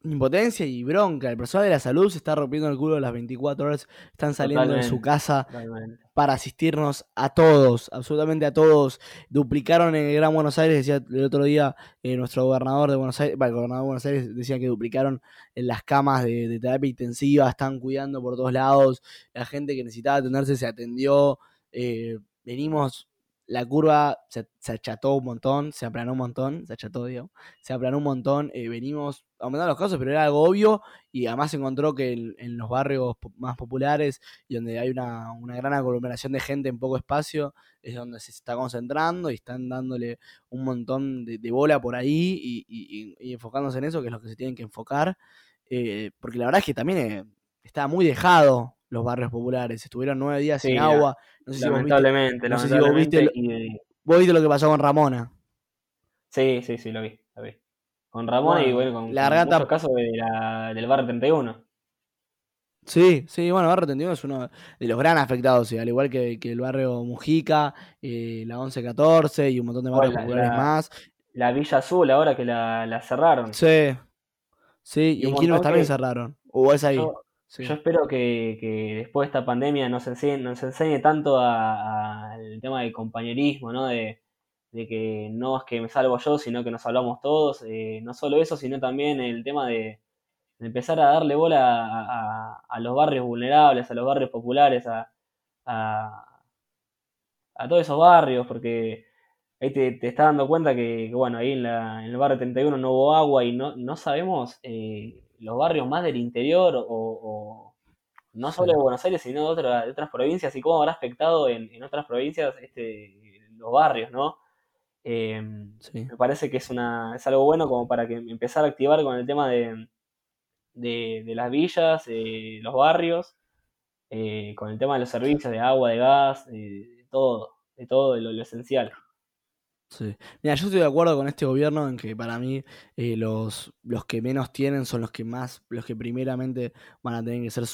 Impotencia y bronca. El personal de la salud se está rompiendo el culo las 24 horas. Están saliendo de su casa para asistirnos a todos, absolutamente a todos. Duplicaron en el Gran Buenos Aires, decía el otro día eh, nuestro gobernador de Buenos Aires, bueno, el gobernador de Buenos Aires decía que duplicaron en las camas de, de terapia intensiva, están cuidando por todos lados, la gente que necesitaba atenderse se atendió. eh, venimos la curva se, se acható un montón, se aplanó un montón, se acható, digo, se aplanó un montón, eh, venimos aumentando los casos, pero era algo obvio y además se encontró que en, los barrios más populares y donde hay una, una gran aglomeración de gente en poco espacio, es donde se está concentrando y están dándole un montón de, bola por ahí y, y- y- enfocándose en eso, que es lo que se tienen que enfocar, eh, porque la verdad es que también eh, estaba muy dejado los barrios populares, estuvieron nueve días sin agua, no sé si vos viste, lamentablemente, no sé si vos viste lamentablemente. y- vos viste lo que pasó con Ramona. sí, sí, sí, lo vi, lo vi. Con Ramón y Bueno, bueno, con, la con muchos casos de la- del barrio 31. Sí, sí, bueno, Barrio 31 es uno de los gran afectados, sí, al igual que, que el barrio Mujica, eh, la 1114 y un montón de barrios la- populares la- más. La Villa Azul ahora que la, la cerraron. Sí, sí, Y y en Quilmes también que- cerraron. O es ahí. Yo, Yo espero que, que después de esta pandemia nos enseñe, nos enseñe tanto al tema del compañerismo, ¿no? De, de que no es que me salvo yo, sino que nos salvamos todos. eh, no solo eso, sino también el tema de, empezar a darle bola a, a- los barrios vulnerables, a los barrios populares, a, a, a todos esos barrios, porque ahí te, te estás dando cuenta que, que, bueno, ahí en, la, en el barrio 31 no hubo agua y no, no sabemos eh, los barrios más del interior o, o no solo de Buenos Aires, sino de, otra- de otras provincias y cómo habrá afectado en, en otras provincias este, los barrios, ¿no? Eh, Sí. me parece que es, una, es algo bueno como para que empezar a activar con el tema de, de, de las villas, eh, los barrios, eh, con el tema de los servicios de agua, de gas, de todo, de todo, de lo, lo esencial. Sí. Mira, yo estoy de acuerdo con este gobierno en que para mí eh, los, los que menos tienen son los que más, los que primeramente van a tener que ser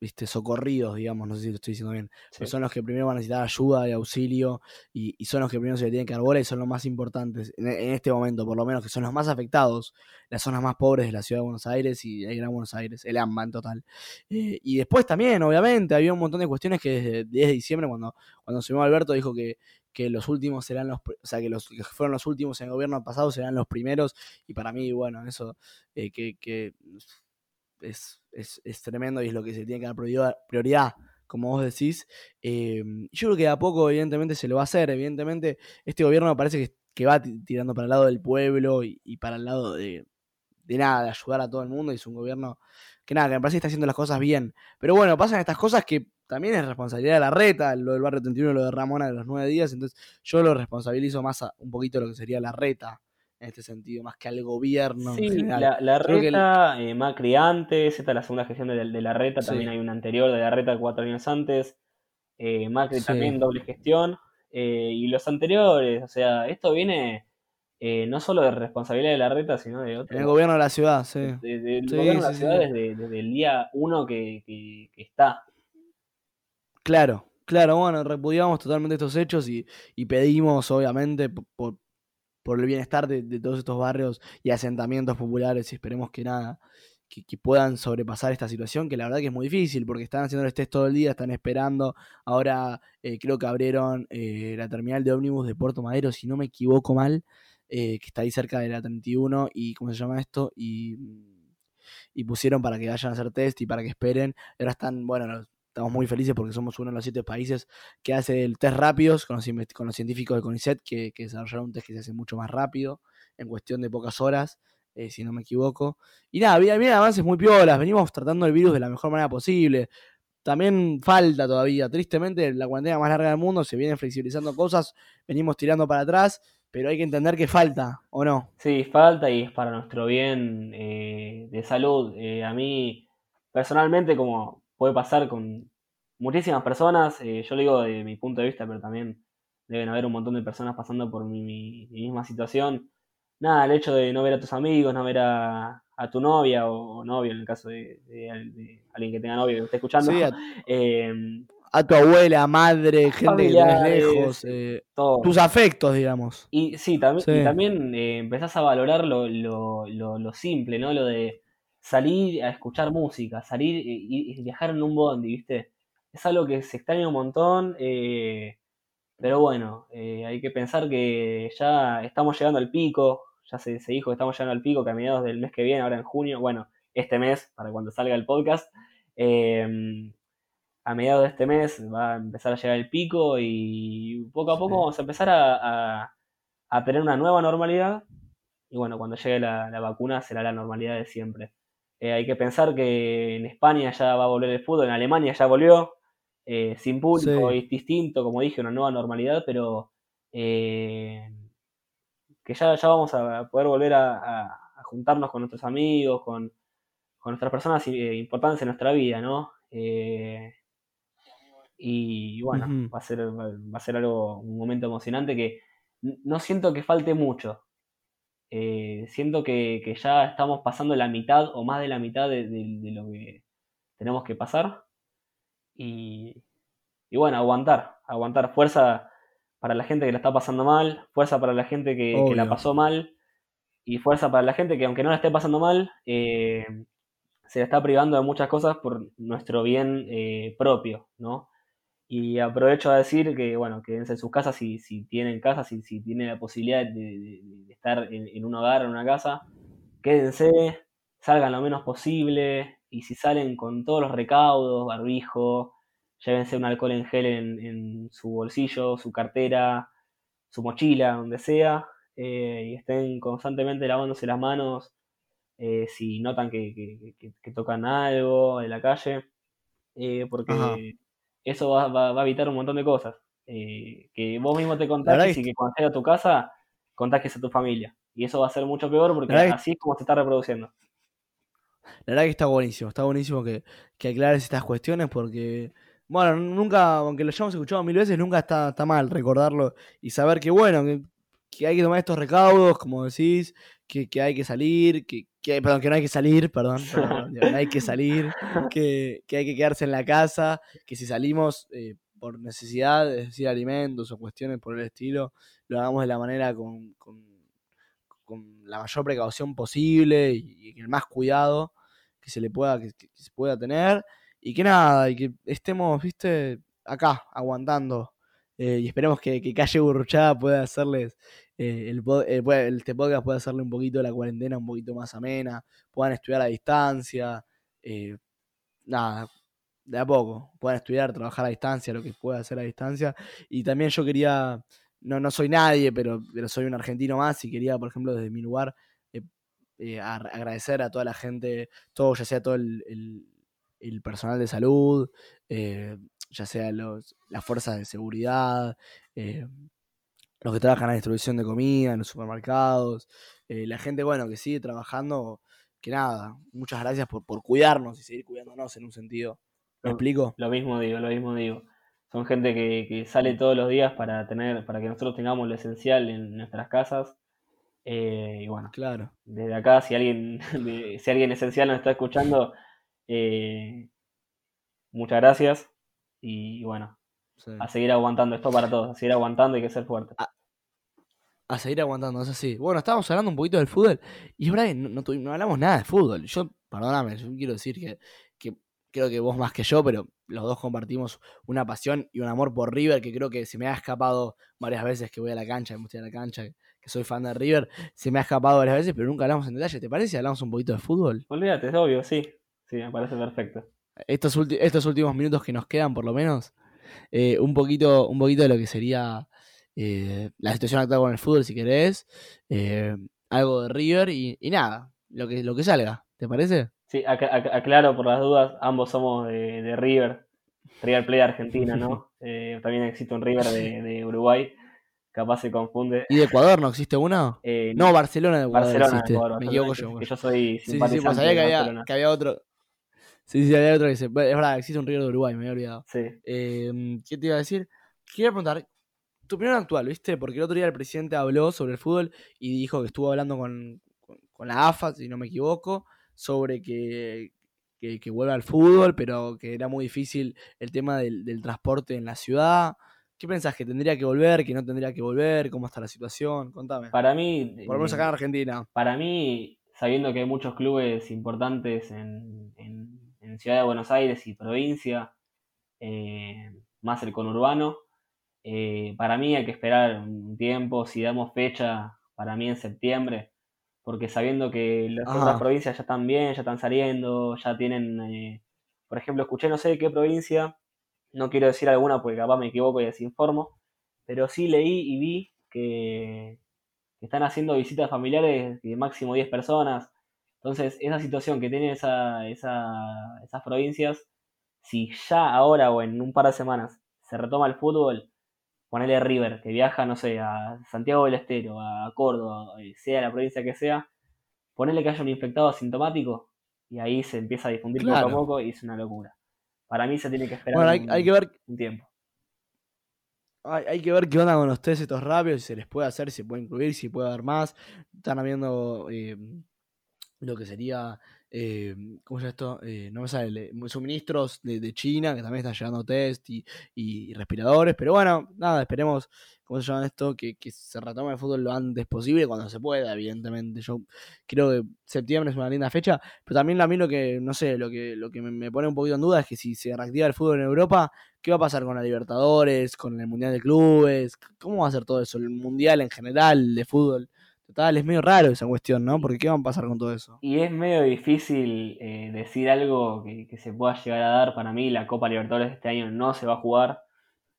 viste, socorridos, digamos, no sé si lo estoy diciendo bien, pero son los que primero van a necesitar ayuda y auxilio y, y son los que primero se le tienen que dar bola y son los más importantes en, en este momento, por lo menos, que son los más afectados, las zonas más pobres de la ciudad de Buenos Aires y el Gran Buenos Aires, el AMBA en total. Eh, y después también, obviamente, había un montón de cuestiones que desde 10 de diciembre, cuando, cuando subió Alberto, dijo que, que los últimos serán los, o sea, que los que fueron los últimos en el gobierno pasado serán los primeros, y para mí, bueno, eso eh, que, es, es, es tremendo y es lo que se tiene que dar prioridad, como vos decís. Eh, yo creo que de a poco, evidentemente, se lo va a hacer. Evidentemente, este gobierno parece que, que va ti- tirando para el lado del pueblo y, y para el lado de, de nada, de ayudar a todo el mundo. Y es un gobierno que nada, que me parece que está haciendo las cosas bien. Pero bueno, pasan estas cosas que también es responsabilidad de la reta, lo del barrio 31, lo de Ramona de los nueve días. Entonces, yo lo responsabilizo más a un poquito lo que sería la reta en este sentido, más que al gobierno Sí, en general. la, que el- reta, eh, Macri antes, esta es la segunda gestión de, la- de la reta, Sí. también hay una anterior de la reta cuatro años antes, eh, Macri Sí. también doble gestión, eh, y los anteriores, o sea, esto viene eh, no solo de responsabilidad de la reta, sino de otro, En el gobierno de la ciudad, sí. de- del Sí, gobierno de la ciudad sí. desde, desde el día uno que, que- que está. Claro, claro, bueno, repudiamos totalmente estos hechos y, y pedimos, obviamente, po- por, por el bienestar de, todos estos barrios y asentamientos populares y esperemos que nada, que, que puedan sobrepasar esta situación, que la verdad que es muy difícil porque están haciendo el test todo el día, están esperando. Ahora eh, creo que abrieron eh, la terminal de ómnibus de Puerto Madero, si no me equivoco mal, eh, que está ahí cerca de la 31 y, ¿cómo se llama esto? Y, y pusieron para que vayan a hacer test y para que esperen. Ahora están, bueno, nos- estamos muy felices porque somos uno de los siete países que hace el test rápidos con los, científicos de CONICET que, desarrollaron un test que se hace mucho más rápido, en cuestión de pocas horas, eh, si no me equivoco. Y nada, había avances muy piolas, venimos tratando el virus de la mejor manera posible. También falta todavía, tristemente, la cuarentena más larga del mundo, se vienen flexibilizando cosas, venimos tirando para atrás, pero hay que entender que falta, ¿o no? Sí, falta y es para nuestro bien eh, de salud. Eh, a mí, personalmente, como puede pasar con muchísimas personas, eh, yo lo digo de mi punto de vista, pero también deben haber un montón de personas pasando por mi, mi- mi misma situación. Nada, el hecho de no ver a tus amigos, no ver a, a tu novia o, o novio, en el caso de, de- de alguien que tenga novio que esté escuchando, Sí, a, eh, a tu abuela, madre, gente que tenés lejos, eh, tus afectos, digamos. Y sí, también, Sí. y también empezás a valorar lo, lo, lo, lo simple, ¿no? Lo de salir a escuchar música, salir y, y viajar en un bondi, ¿viste? Es algo que se extraña un montón, eh, pero bueno, eh, hay que pensar que ya estamos llegando al pico, ya se, se dijo que estamos llegando al pico, que a mediados del mes que viene, ahora en junio, bueno, este mes, para cuando salga el podcast, eh, a mediados de este mes va a empezar a llegar el pico y poco a poco Sí. vamos a empezar a, a- a tener una nueva normalidad. Y bueno, cuando llegue la, la vacuna será la normalidad de siempre. Eh, hay que pensar que en España ya va a volver el fútbol, en Alemania ya volvió, eh, sin público, Sí. es distinto, como dije, una nueva normalidad, pero eh, que ya, ya vamos a poder volver a, a- a juntarnos con nuestros amigos, con, con nuestras personas importantes en nuestra vida, ¿no? Y bueno, va a ser, va a ser algo, un momento emocionante que no siento que falte mucho. Eh, siento que, que ya estamos pasando la mitad o más de la mitad de, de- de lo que tenemos que pasar. Y, y bueno, aguantar, aguantar. Fuerza para la gente que la está pasando mal, fuerza para la gente que, que la pasó mal, y fuerza para la gente que aunque no la esté pasando mal, eh, se la está privando de muchas cosas por nuestro bien eh, propio, ¿no? Y aprovecho a decir que, bueno, quédense en sus casas si, si tienen casas, si, si tienen la posibilidad de, estar en, un hogar, en una casa, quédense, salgan lo menos posible, y si salen con todos los recaudos, barbijo, llévense un alcohol en gel en, en su bolsillo, su cartera, su mochila, donde sea, eh, y estén constantemente lavándose las manos eh, si notan que, que- tocan algo en la calle, eh, porque. Eso va, va- va a evitar un montón de cosas. Eh, que vos mismo te contagies y que cuando llegues a tu casa contagies a tu familia. Y eso va a ser mucho peor porque así es como se está reproduciendo. La verdad que está buenísimo, está buenísimo que, que aclares estas cuestiones porque, bueno, nunca, aunque lo hayamos escuchado mil veces, nunca está, está mal recordarlo y saber que, bueno, que, que hay que tomar estos recaudos, como decís, que, que hay que salir, que, que, perdón, que no hay que salir, perdón, hay que salir, que, que hay que quedarse en la casa, que si salimos eh, por necesidad, es decir, alimentos o cuestiones por el estilo, lo hagamos de la manera con, con, con la mayor precaución posible y, y el más cuidado que se le pueda, que se pueda tener. Y que nada, y que estemos, viste, acá, aguantando. Eh, y esperemos que, Calle Burruchaga pueda hacerles, eh, el, pod- eh, este podcast pueda hacerle un poquito la cuarentena un poquito más amena, puedan estudiar a distancia, nada, de a poco, puedan estudiar, trabajar a distancia, lo que pueda hacer a distancia. Y también yo quería, no, no soy nadie, pero, pero soy un argentino más y quería, por ejemplo, desde mi lugar, agradecer a toda la gente, todo, ya sea todo el, el- el personal de salud, ya sea los, las fuerzas de seguridad, eh, los que trabajan en la distribución de comida, en los supermercados, eh, la gente, bueno, que sigue trabajando, que nada, muchas gracias por, por cuidarnos y seguir cuidándonos en un sentido. ¿Me Lo- explico? Lo mismo digo, lo mismo digo. Son gente que, que sale todos los días para tener, para que nosotros tengamos lo esencial en nuestras casas. Eh, y bueno, Claro. desde acá, si alguien, si alguien esencial nos está escuchando, eh, muchas gracias. Y bueno, sí. a seguir aguantando esto para todos, a seguir aguantando y que ser fuerte. a seguir aguantando, es así. Bueno, estábamos hablando un poquito del fútbol y Brian, no, no, hablamos nada de fútbol. Yo, perdóname, yo quiero decir que, que creo que vos más que yo, pero los dos compartimos una pasión y un amor por River que creo que se me ha escapado varias veces que voy a la cancha, que me gusta a la cancha, que soy fan de River, se me ha escapado varias veces, pero nunca hablamos en detalle. ¿Te parece si hablamos un poquito de fútbol? Olvídate, es obvio, sí. Sí, me parece perfecto. Estos, últimos minutos que nos quedan, por lo menos, eh, un, poquito, un poquito de lo que sería eh, la situación actual con el fútbol, si querés, eh, algo de River y, y nada, lo que, lo que salga, ¿te parece? Sí, ac- ac- aclaro por las dudas, ambos somos de, de River, River Plate Argentina, ¿no? También existe un River de, de Uruguay, capaz se confunde. ¿Y de Ecuador no existe uno? Eh, No, Barcelona de Ecuador Barcelona, existe. Ecuador, Me equivoco yo. que, yo soy Sí, pues sabía que había, que había otro. Sí, sí, había otro que se. Es verdad, existe un River de Uruguay, me había olvidado. Sí, Eh, ¿Qué te iba a decir? Quería preguntar, tu opinión actual, ¿viste? Porque el otro día el presidente habló sobre el fútbol y dijo que estuvo hablando con, con- con la AFA, si no me equivoco, sobre que, que, que vuelva al fútbol, pero que era muy difícil el tema del, del transporte en la ciudad. ¿Qué pensás? ¿Que tendría que volver? ¿Que no tendría que volver? ¿Cómo está la situación? Contame. para mí, Por lo menos eh, acá en Argentina. para mí, sabiendo que hay muchos clubes importantes en, en- en Ciudad de Buenos Aires y provincia, eh, más el conurbano, eh, para mí hay que esperar un tiempo, si damos fecha, para mí en septiembre, porque sabiendo que las Ajá. otras provincias ya están bien, ya están saliendo, ya tienen, eh, por ejemplo, escuché no sé de qué provincia no quiero decir alguna porque capaz me equivoco y desinformo, pero sí leí y vi que, que están haciendo visitas familiares de máximo 10 personas. Entonces, esa situación que tienen esa, esa, esas provincias, si ya ahora o en un par de semanas se retoma el fútbol, ponele River, que viaja, no sé, a Santiago del Estero, a Córdoba, eh, sea la provincia que sea, ponele que haya un infectado asintomático y ahí se empieza a difundir Claro. poco a poco y es una locura. Para mí se tiene que esperar Bueno, hay, un, hay que ver un tiempo. Hay, hay que ver qué onda con los test estos rápidos, si se les puede hacer, si se puede incluir, si puede haber más. Están habiendo eh, lo que sería, eh, ¿cómo se llama esto? Eh, no me sale, le- suministros de, China, que también están llegando test y, y respiradores. Pero bueno, nada, esperemos, ¿cómo se llama esto? Que, que se retome el fútbol lo antes posible, cuando se pueda, evidentemente. Yo creo que septiembre es una linda fecha, pero también a mí lo que, no sé, lo que, lo que me pone un poquito en duda es que si se reactiva el fútbol en Europa, ¿Qué va a pasar con la Libertadores, con el Mundial de Clubes? ¿Cómo va a ser todo eso? El Mundial en general de fútbol. Total, es medio raro esa cuestión, ¿no? Porque ¿qué va a pasar con todo eso? Y es medio difícil eh, decir algo que, que se pueda llegar a dar. Para mí, la Copa Libertadores de este año no se va a jugar.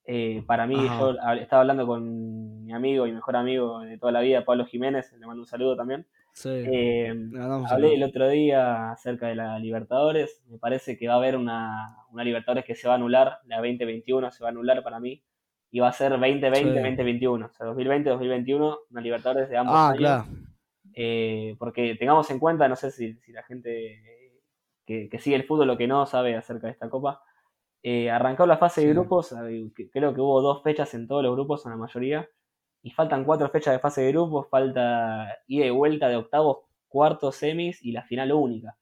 Eh, para mí, Ajá. yo estaba hablando con mi amigo y mejor amigo de toda la vida, Pablo Jiménez, le mando un saludo también. Sí. Eh, mandamos hablé el otro día acerca de la Libertadores. Me parece que va a haber una, una Libertadores que se va a anular, la 2021 se va a anular para mí. Y va a ser 2020-2021. O sea, 2020-2021, una Libertadores de ambos Ah, años. claro. Eh, porque tengamos en cuenta, no sé si, si la gente que, que sigue el fútbol o que no sabe acerca de esta copa, eh, arrancó la fase de grupos, creo que hubo dos fechas en todos los grupos, en la mayoría, y faltan cuatro fechas de fase de grupos, falta ida y vuelta de octavos, cuartos, semis y la final única.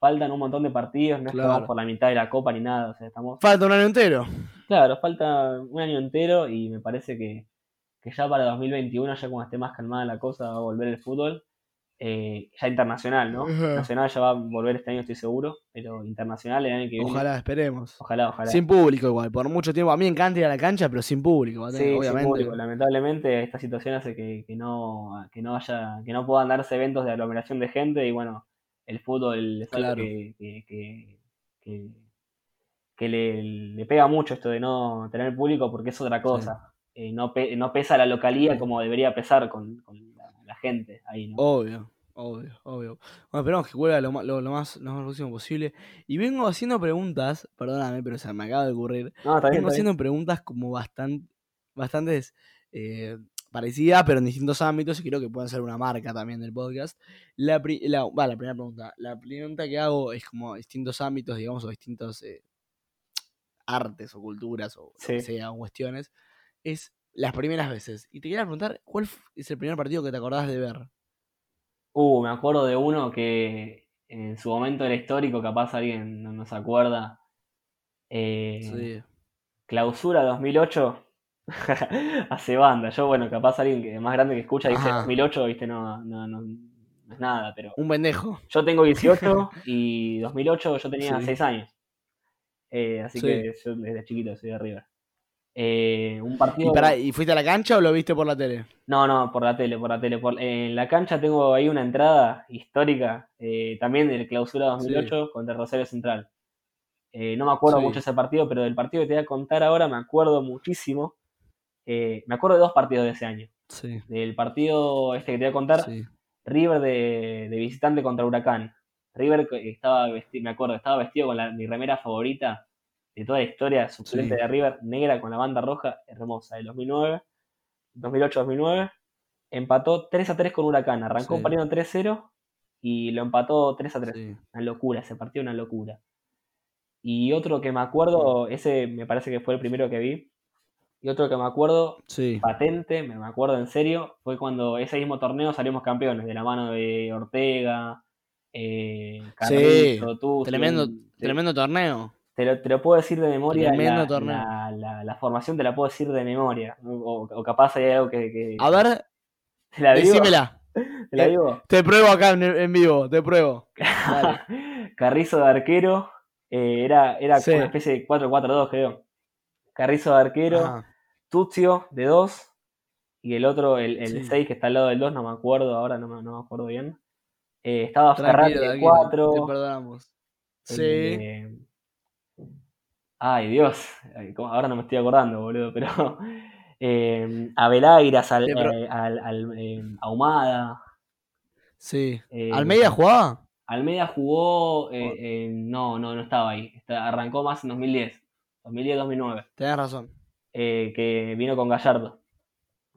Faltan un montón de partidos, no es que Claro. vamos por la mitad de la copa ni nada, o sea, estamos Falta un año entero. Claro, falta un año entero y me parece que, que ya para 2021, ya cuando esté más calmada la cosa, va a volver el fútbol. eh, ya internacional, ¿no? Nacional ya va a volver este año, estoy seguro, pero internacional el año que viene. Ojalá, esperemos. Ojalá, ojalá. Sin público igual, por mucho tiempo. A mí me encanta ir a la cancha, pero sin público, Sí, tener, sin obviamente. público. Lamentablemente esta situación hace que, que no, que no haya, que no puedan darse eventos de aglomeración de gente y bueno, el fútbol es algo Claro. que, que, que- que le, le pega mucho esto de no tener público porque es otra cosa. Eh, no, pe- no pesa la localía como debería pesar con, con la, la gente ahí, ¿no? Obvio, obvio, obvio. Bueno, esperamos que vuelva lo, lo, lo más, lo más próximo posible. Y vengo haciendo preguntas, perdóname, pero se me acaba de ocurrir. No, está bien, Vengo está bien. haciendo preguntas como bastante, bastantes eh, parecidas, pero en distintos ámbitos, y creo que pueden ser una marca también del podcast. La, pri- la, va, la primera pregunta. La pregunta que hago es como distintos ámbitos, digamos, o distintos eh, artes o culturas o lo que Sí. sea, o cuestiones. Es las primeras veces. Y te quería preguntar, ¿cuál es el primer partido que te acordás de ver? Uh, me acuerdo de uno que en su momento era histórico, capaz alguien no, no se acuerda. Eh, Sí. Clausura 2008. Hace banda. Yo, bueno, capaz alguien que más grande que escucha dice Ajá. 2008, viste, no, no, no, no es nada, pero Un pendejo. yo tengo 18 y 2008 yo tenía Sí. 6 años. Eh, así Sí. que yo desde chiquito soy de River. Eh, un ¿Y, partido. ¿Y fuiste a la cancha o lo viste por la tele? No, no, por la tele, por la tele. Por... En la cancha tengo ahí una entrada histórica, eh, también del clausura 2008 contra Rosario Central. Eh, no me acuerdo Sí. mucho ese partido, pero del partido que te voy a contar ahora me acuerdo muchísimo. Eh, me acuerdo de dos partidos de ese año. Sí. Del partido este que te voy a contar, sí. River de, de visitante contra Huracán. River estaba vestido, me acuerdo, estaba vestido con la- mi remera favorita de toda la historia, suplente Sí. de River, negra con la banda roja, hermosa, del 2009, 2008-2009. Empató 3 a 3 con Huracán, arrancó Sí. perdiendo 3-0 y lo empató 3 a 3. sí. Una locura, ese partido, una locura. Y otro que me acuerdo, ese me parece que fue el primero que vi. Y otro que me acuerdo, patente, me acuerdo en serio, fue cuando ese mismo torneo salimos campeones, de la mano de Ortega, eh, Carrizo, Tucci, Tremendo, tremendo torneo. Te lo, te lo puedo decir de memoria, Tremendo la, torneo. la- la- la formación te la puedo decir de memoria, o, o capaz hay algo que... que- A ver, ¿Te la digo? decímela. ¿Te la Eh, digo? Te pruebo acá en, en vivo, te pruebo. Dale. Carrizo de arquero, eh, era, era Sí. como una especie de 4-4-2 creo. Carrizo de arquero, Ajá. Tuzio de 2 y el otro, el, el Sí. 6 que está al lado del 2, no me acuerdo ahora, no me, no me acuerdo bien. Eh, estaba Ferrari de tranquilo, 4. Te perdonamos. Sí. eh, Ay, Dios, ahora no me estoy acordando, boludo, pero eh, al, Sí, pero- eh, al- al, eh, Ahumada. Sí. eh, ¿Almeida jugaba? Almeida jugó, eh, eh, no, no, no estaba ahí. Arrancó más en 2010, 2010-2009, Tenés razón. que vino con Gallardo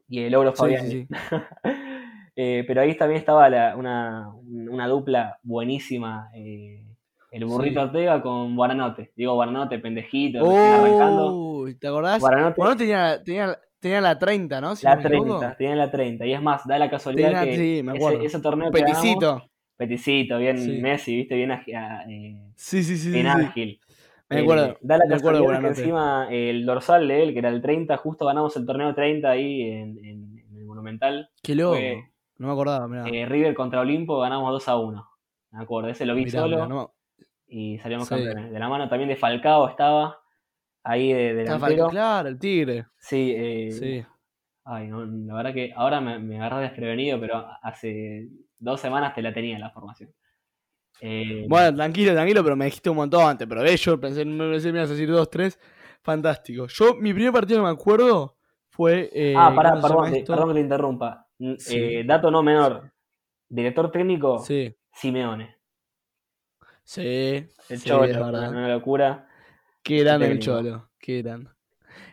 y el Logro Sí, Fabiani. sí, sí. Pero ahí también estaba la- una, una dupla buenísima. eh, el burrito Sí. Ortega con Guaranote. Digo Guaranote, pendejito, recién arrancando. Uy, ¿te acordás? Guaranote, Bueno, tenía, tenía, tenía la 30, ¿no? Si la no me equivoco. 30, tiene la 30. Y es más, da la casualidad Tenía- que sí, me ese, acuerdo. ese torneo ganamos- peticito. peticito, bien Sí. Messi, viste, bien agi- a- eh, Sí, sí, sí. bien ágil. Me Eh, acuerdo. da la me acuerdo casualidad de que encima el dorsal de él, que era el 30, justo ganamos el torneo 30 ahí en, en- en el Monumental. Qué loco. Fue- No me acordaba, mirá. Eh, River contra Olimpo ganamos 2 a 1. Me acuerdo, ese lo vi Mirá, solo mirá, no- y salimos Sí. campeones. De la mano también de Falcao estaba ahí de Estaba delantero. Claro, el tigre. Sí, eh, Sí. ay, no, la verdad que ahora me, me agarré desprevenido, pero hace dos semanas te la tenía la formación. Eh, Bueno, tranquilo, tranquilo, pero me dijiste un montón antes. Pero eh, yo pensé, me pensé me ibas a decir dos, tres. Fantástico. Yo, mi primer partido que me acuerdo fue. eh, ah, pará, ¿cómo se perdón, te- perdón que te interrumpa. Sí. eh, dato no menor. Director técnico, Sí, Simeone. Sí. El sí, Cholo, es verdad. una locura. Qué gran el. Cholo. Qué gran.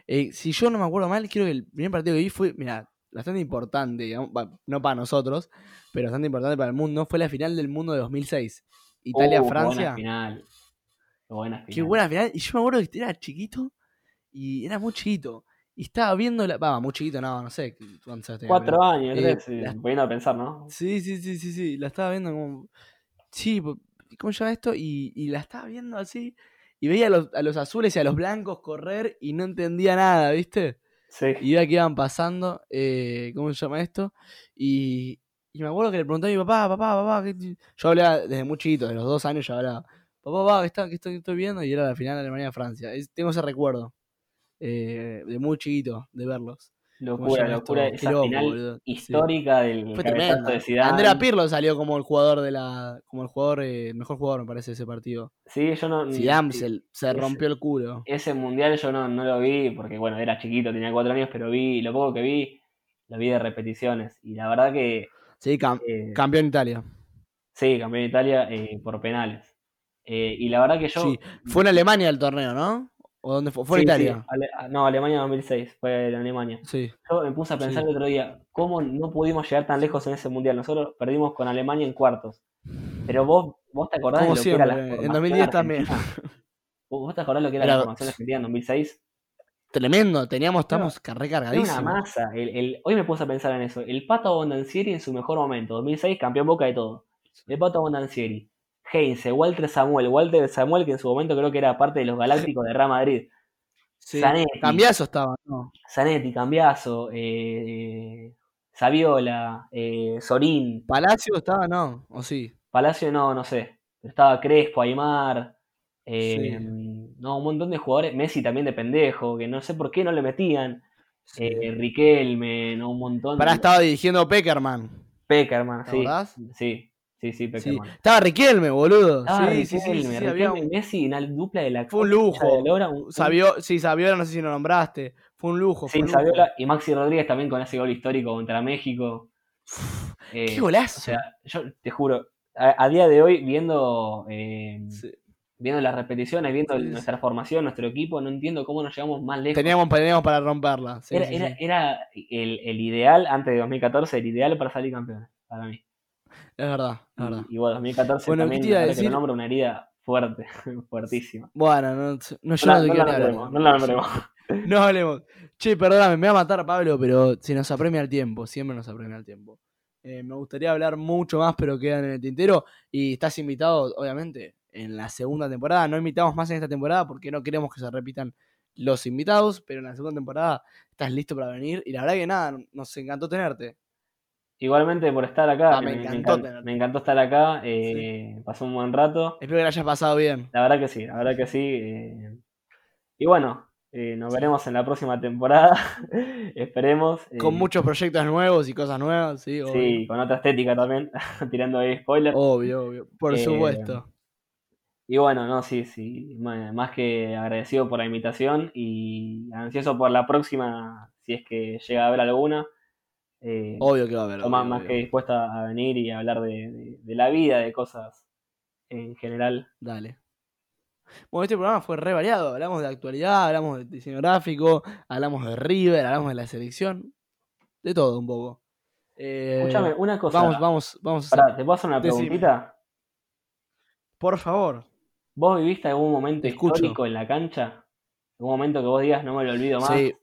Eh, si yo no me acuerdo mal, creo que el primer partido que vi fue, mira, bastante importante, digamos, no para nosotros, pero bastante importante para el mundo. Fue la final del mundo de 2006. Uh, qué Italia-Francia. buena final. Qué buena final. Qué buena final. Y yo me acuerdo que era chiquito y era muy chiquito. Y estaba viendo la. Va, muy chiquito, no, no sé. Cuatro años, Eh, sí, la- a pensar, ¿no? Sí, sí, sí, sí, sí. La estaba viendo como. Sí, ¿cómo se llama esto? Y, y la estaba viendo así. Y veía a los, a los azules y a los blancos correr y no entendía nada, ¿viste? Sí. Y veía que iban pasando. eh, ¿Cómo se llama esto? Y, y me acuerdo que le pregunté a mi papá, papá, papá. ¿qué ti-?" Yo hablaba desde muy chiquito, de los dos años ya hablaba. Papá, papá, ¿qué, está, qué estoy, viendo? Y era la final de Alemania-Francia. Tengo ese recuerdo. eh, de muy chiquito, de verlos. ¿Cómo se Locura, locura. Esa final boludo. Sí. histórica del Fue tremendo. de Zidane. Andrea Pirlo salió como el jugador de la. como el jugador, eh, mejor jugador, me parece, de ese partido. Sí, yo no. Zidane sí, se, se ese- rompió el culo. Ese mundial yo no, no lo vi porque, bueno, era chiquito, tenía cuatro años, pero vi, lo poco que vi, lo vi de repeticiones. Y la verdad que, Sí, cam- eh, campeón Italia. sí, campeón de Italia eh, por penales. Eh, y la verdad que yo. Sí. Fue en Alemania el torneo, ¿no? ¿O dónde fue? Fue en Sí, sí, Italia. Ale- ah, no, Alemania 2006, fue en Alemania. Sí. Yo me puse a pensar el otro día, ¿cómo no pudimos llegar tan lejos en ese mundial? Nosotros perdimos con Alemania en cuartos. Pero vos, vos te acordás Como de lo que era la siempre, en formación 2010 también. ¿Vos te acordás lo que era Era- la formación argentina en 2006? Tremendo, teníamos, estamos una recargadísimos. masa. El, el- hoy me puse a pensar en eso. El Pato Bondancieri en su mejor momento, 2006, campeón boca de todo. El Pato Bondancieri, Heinze, Walter Samuel, Walter Samuel que en su momento creo que era parte de los Galácticos de Real Madrid. Sí. Zanetti. Cambiazo estaba, ¿no? Zanetti, Cambiaso, eh, Saviola, eh, Sorín, Palacio estaba, no, o sí. Palacio no, no sé. Estaba Crespo, Aymar, eh, Sí. no, un montón de jugadores. Messi también de pendejo, que no sé por qué no le metían. Sí. Eh, Riquelme, no, un montón. Pará, estaba dirigiendo Peckerman. Peckerman, ¿Te sí. acordás? Sí, sí, sí, Sí. Estaba Riquelme, boludo. Ah, sí, sí, sí, Riquelme, sí, sí, Riquelme, había un- Messi, una dupla de la Fue un lujo. de la lora, un- Sabio, sí, Saviola, no sé si lo nombraste. Fue un lujo. Sí, fue un lujo. Saviola y Maxi Rodríguez también con ese gol histórico contra México. Eh, Qué golazo. O sea, yo te juro, a, a día de hoy, viendo, eh, Sí. viendo las repeticiones, viendo Sí, sí. nuestra formación, nuestro equipo, no entiendo cómo nos llegamos más lejos. Teníamos, teníamos para romperla. sí, era sí, era, sí. era el, el ideal, antes de 2014, el ideal para salir campeones, para mí. Es verdad, es Y, verdad. y bueno, 2014 Bueno, ¿qué también, te ahora que decir? nombro, una herida fuerte, fuertísima. Bueno, no, no, yo No, no, no la nombremos, no la nombremos. No hablemos. Che, perdóname, me va a matar Pablo, pero se nos apremia el tiempo, siempre nos apremia el tiempo. Eh, me gustaría hablar mucho más, pero quedan en el tintero. Y estás invitado, obviamente, en la segunda temporada. No invitamos más en esta temporada porque no queremos que se repitan los invitados, pero en la segunda temporada estás listo para venir. Y la verdad que nada, nos encantó tenerte. Igualmente por estar acá, Ah, me encantó encan- me encantó estar acá, eh, pasó un buen rato. Espero que la hayas pasado bien. La verdad que sí, la verdad que sí. eh, y bueno, eh, nos veremos en la próxima temporada. Esperemos. eh, Con muchos proyectos nuevos y cosas nuevas, sí, obvio. Sí, con otra estética también, tirando ahí spoiler. Obvio, obvio. Por supuesto. Y bueno, no, sí, sí, más que agradecido por la invitación y ansioso por la próxima, si es que llega a haber alguna. Eh, Obvio que va a haber. Más, obvio, más obvio. que dispuesta a venir y hablar de, de- de la vida, de cosas en general. Dale. Bueno, este programa fue re variado. Hablamos de actualidad, hablamos de diseño gráfico, hablamos de River, hablamos de la selección. De todo un poco. Eh, Escúchame, una cosa. vamos, vamos, vamos. Pará, ¿te puedo hacer una Decime. preguntita? Por favor. ¿Vos viviste algún momento Te escucho. histórico en la cancha? ¿Algún momento que vos digas no me lo olvido más? Sí.